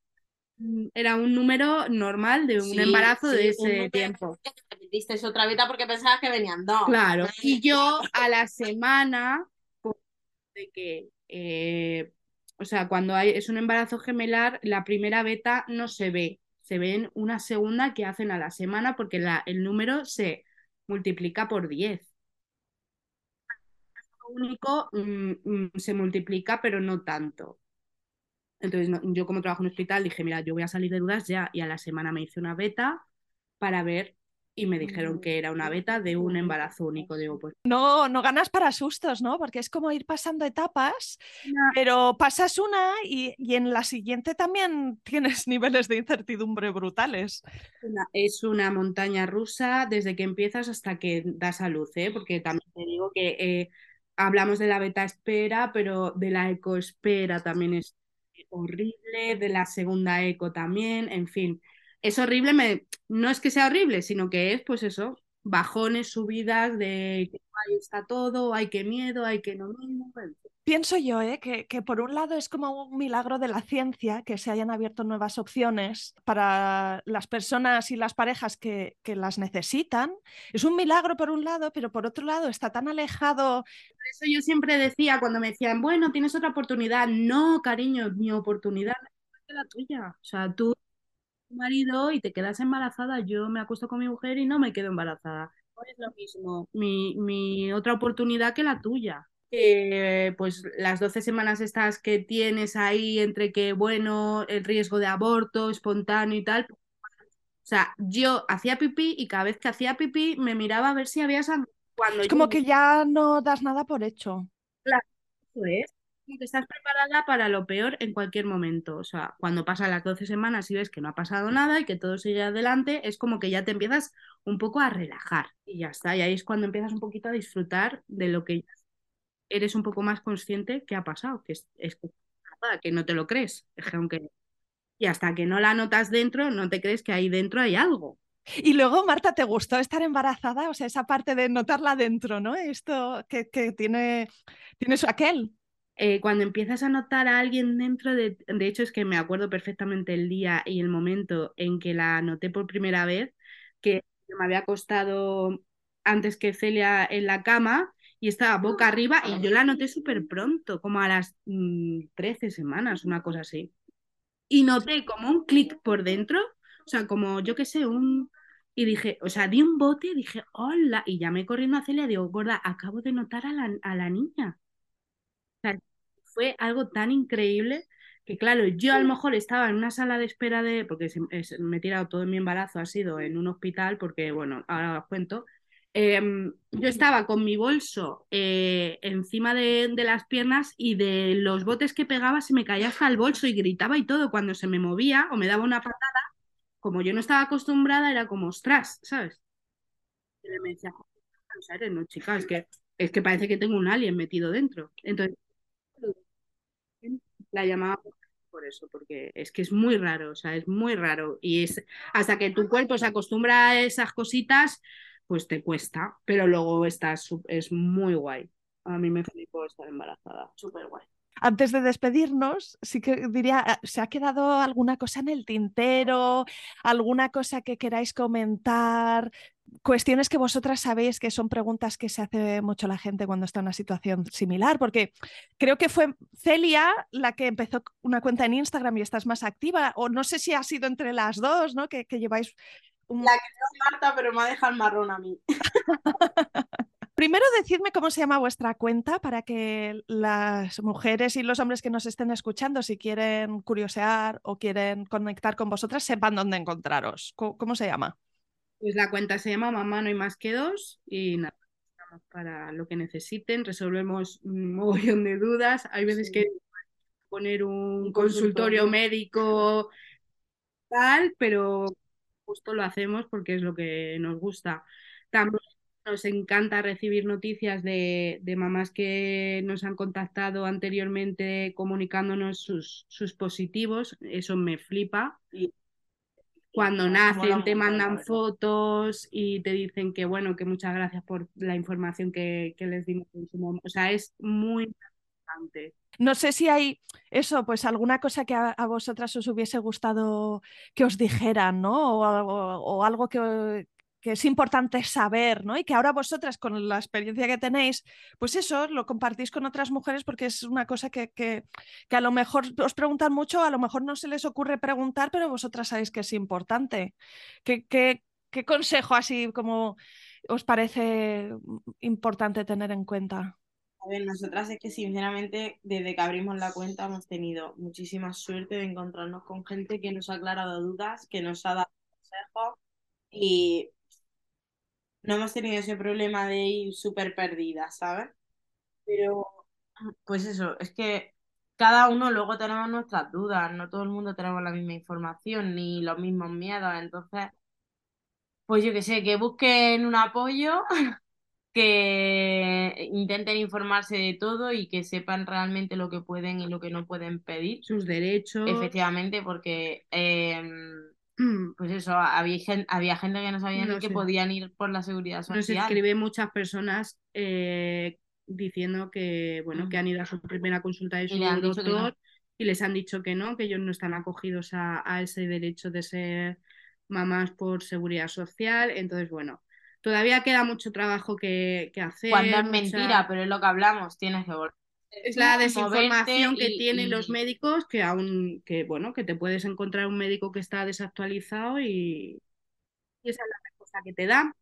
era un número normal de un Sí, embarazo sí, de ese tiempo. que te metiste otra beta porque pensabas que venían dos. Claro. Y [laughs] yo a la semana, pues, de que, eh, o sea, cuando hay, es un embarazo gemelar, la primera beta no se ve, se ven una segunda que hacen a la semana porque la, el número se multiplica por 10. Único mm, mm, se multiplica, pero no tanto. Entonces, no- yo como trabajo en un hospital dije, mira, yo voy a salir de dudas ya. Y a la semana me hice una beta para ver y me dijeron que era una beta de un embarazo único. Digo, pues No, no ganas para sustos, ¿no? Porque es como ir pasando etapas, pero pasas una y, y en la siguiente también tienes [laughs] niveles de incertidumbre brutales. una- es una montaña rusa desde que empiezas hasta que das a luz, ¿eh? Porque también te digo que eh, hablamos de la beta espera, pero de la eco espera también es horrible, de la segunda eco también, en fin. Es horrible, me... no es que sea horrible, sino que es, pues eso, bajones, subidas de que ahí está todo, ay, qué miedo, ay, qué no miedo. en fin. Pienso yo ¿eh? que, que por un lado es como un milagro de la ciencia que se hayan abierto nuevas opciones para las personas y las parejas que, las necesitan. Es un milagro por un lado, pero por otro lado está tan alejado. Por eso yo siempre decía cuando me decían, bueno, tienes otra oportunidad. No, cariño, mi oportunidad es la tuya. O sea, tú, tu marido, y te quedas embarazada. Yo me acuesto con mi mujer y no me quedo embarazada. No es lo mismo mi, mi otra oportunidad que la tuya. Pues las 12 semanas estas que tienes ahí entre que, bueno, el riesgo de aborto espontáneo y tal. O sea, yo hacía pipí y cada vez que hacía pipí me miraba a ver si había sangre. Cuando Es yo como que ya no das nada por hecho. Eso es. Como que estás preparada para lo peor en cualquier momento. O sea, cuando pasan las 12 semanas y ves que no ha pasado nada y que todo sigue adelante, es como que ya te empiezas un poco a relajar y ya está. Y ahí es cuando empiezas un poquito a disfrutar de lo que eres un poco más consciente que ha pasado, que es, es que, no te lo crees. Es que aunque... Y hasta que no la notas dentro, no te crees que ahí dentro hay algo. Y luego, Marta, ¿te gustó estar embarazada? O sea, esa parte de notarla dentro, ¿no? Esto que, que tiene, tiene su aquel. eh, cuando empiezas a notar a alguien dentro de, de hecho es que me acuerdo perfectamente el día y el momento en que la noté por primera vez, que me había acostado antes que Celia en la cama y estaba boca arriba y yo la noté súper pronto, como a las mm, 13 semanas, una cosa así. Y noté como un clic por dentro, o sea, como yo qué sé, un... Y dije, o sea, di un bote y dije, hola, y llamé corriendo a Celia y digo, gorda, acabo de notar a la, a la niña fue algo tan increíble que, claro, yo a lo mejor estaba en una sala de espera de, porque es- me he tirado todo mi embarazo, ha sido en un hospital, porque, bueno, ahora os cuento. Em, yo estaba con mi bolso eh, encima de, las piernas y de los botes que pegaba se me caía hasta el bolso y gritaba y todo cuando se me movía o me daba una patada. Como yo no estaba acostumbrada, era como, ostras, ¿sabes? Me decía, "Joder, ¿sabes? no, chica, es que, es que parece que tengo un alien metido dentro. Entonces, la llamaba por eso, porque es que es muy raro, o sea, es muy raro. Y es hasta que tu cuerpo se acostumbra a esas cositas, pues te cuesta, pero luego estás, es muy guay. A mí me flipó estar embarazada, súper guay. Antes de despedirnos, sí que diría, ah, ¿se ha quedado alguna cosa en el tintero? ¿Alguna cosa que queráis comentar? Cuestiones que vosotras sabéis que son preguntas que se hace mucho la gente cuando está en una situación similar, porque creo que fue Celia la que empezó una cuenta en Instagram y estás más activa, o no sé si ha sido entre las dos, ¿no? Que, lleváis. La es Marta, pero me ha dejado el marrón a mí. [laughs] Primero decidme cómo se llama vuestra cuenta para que las mujeres y los hombres que nos estén escuchando, si quieren curiosear o quieren conectar con vosotras, sepan dónde encontraros. ¿Cómo, se llama? Pues la cuenta se llama Mamá No hay más que dos y nada, para lo que necesiten, resolvemos un montón de dudas. Hay veces que poner un, consultorio médico tal, pero justo lo hacemos porque es lo que nos gusta. También nos encanta recibir noticias de, mamás que nos han contactado anteriormente comunicándonos sus, sus positivos. Eso me flipa. Y cuando nacen te mandan fotos y te dicen que bueno, que muchas gracias por la información que, les dimos en su momento. O sea, es muy importante. No sé si hay eso, pues alguna cosa que a, vosotras os hubiese gustado que os dijeran, ¿no? o algo que, es importante saber, ¿no? Y que ahora vosotras, con la experiencia que tenéis, pues eso, lo compartís con otras mujeres porque es una cosa que, que, a lo mejor os preguntan mucho, a lo mejor no se les ocurre preguntar, pero vosotras sabéis que es importante. ¿Qué, qué, qué consejo así como os parece importante tener en cuenta? A ver, nosotras es que sinceramente desde que abrimos la cuenta hemos tenido muchísima suerte de encontrarnos con gente que nos ha aclarado dudas, que nos ha dado consejos y no hemos tenido ese problema de ir súper perdidas, ¿sabes? Pero, pues eso, es que cada uno luego tenemos nuestras dudas, no todo el mundo tenemos la misma información ni los mismos miedos, entonces, pues yo que sé, que busquen un apoyo, [laughs] que intenten informarse de todo y que sepan realmente lo que pueden y lo que no pueden pedir. Sus derechos. Efectivamente, porque... Em, [clears throat] pues eso, había gente, había gente que no sabía ni que podían ir por la seguridad social. Nos escribe muchas personas eh, diciendo que, bueno, que han ido a su primera consulta de su doctor y les han dicho que no, que ellos no están acogidos a, ese derecho de ser mamás por seguridad social. Entonces, bueno, todavía queda mucho trabajo que, hacer. Cuando es mentira, pero es lo que hablamos, tienes que volver es la desinformación que tienen los médicos que aún que bueno que te puedes encontrar un médico que está desactualizado y, esa es la cosa que te da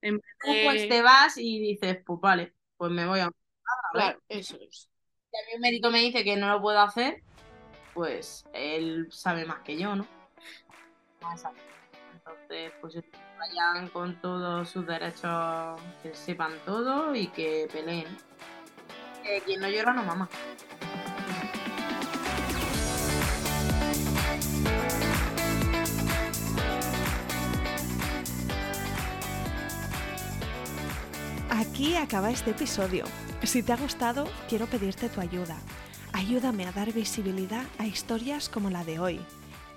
pues te vas y dices pues vale pues me voy a claro eso es. Si a mí un médico me dice que no lo puedo hacer pues él sabe más que yo no entonces pues vayan con todos sus derechos que sepan todo y que peleen quien no llora no mama. Aquí acaba este episodio. Si te ha gustado, quiero pedirte tu ayuda. Ayúdame a dar visibilidad a historias como la de hoy.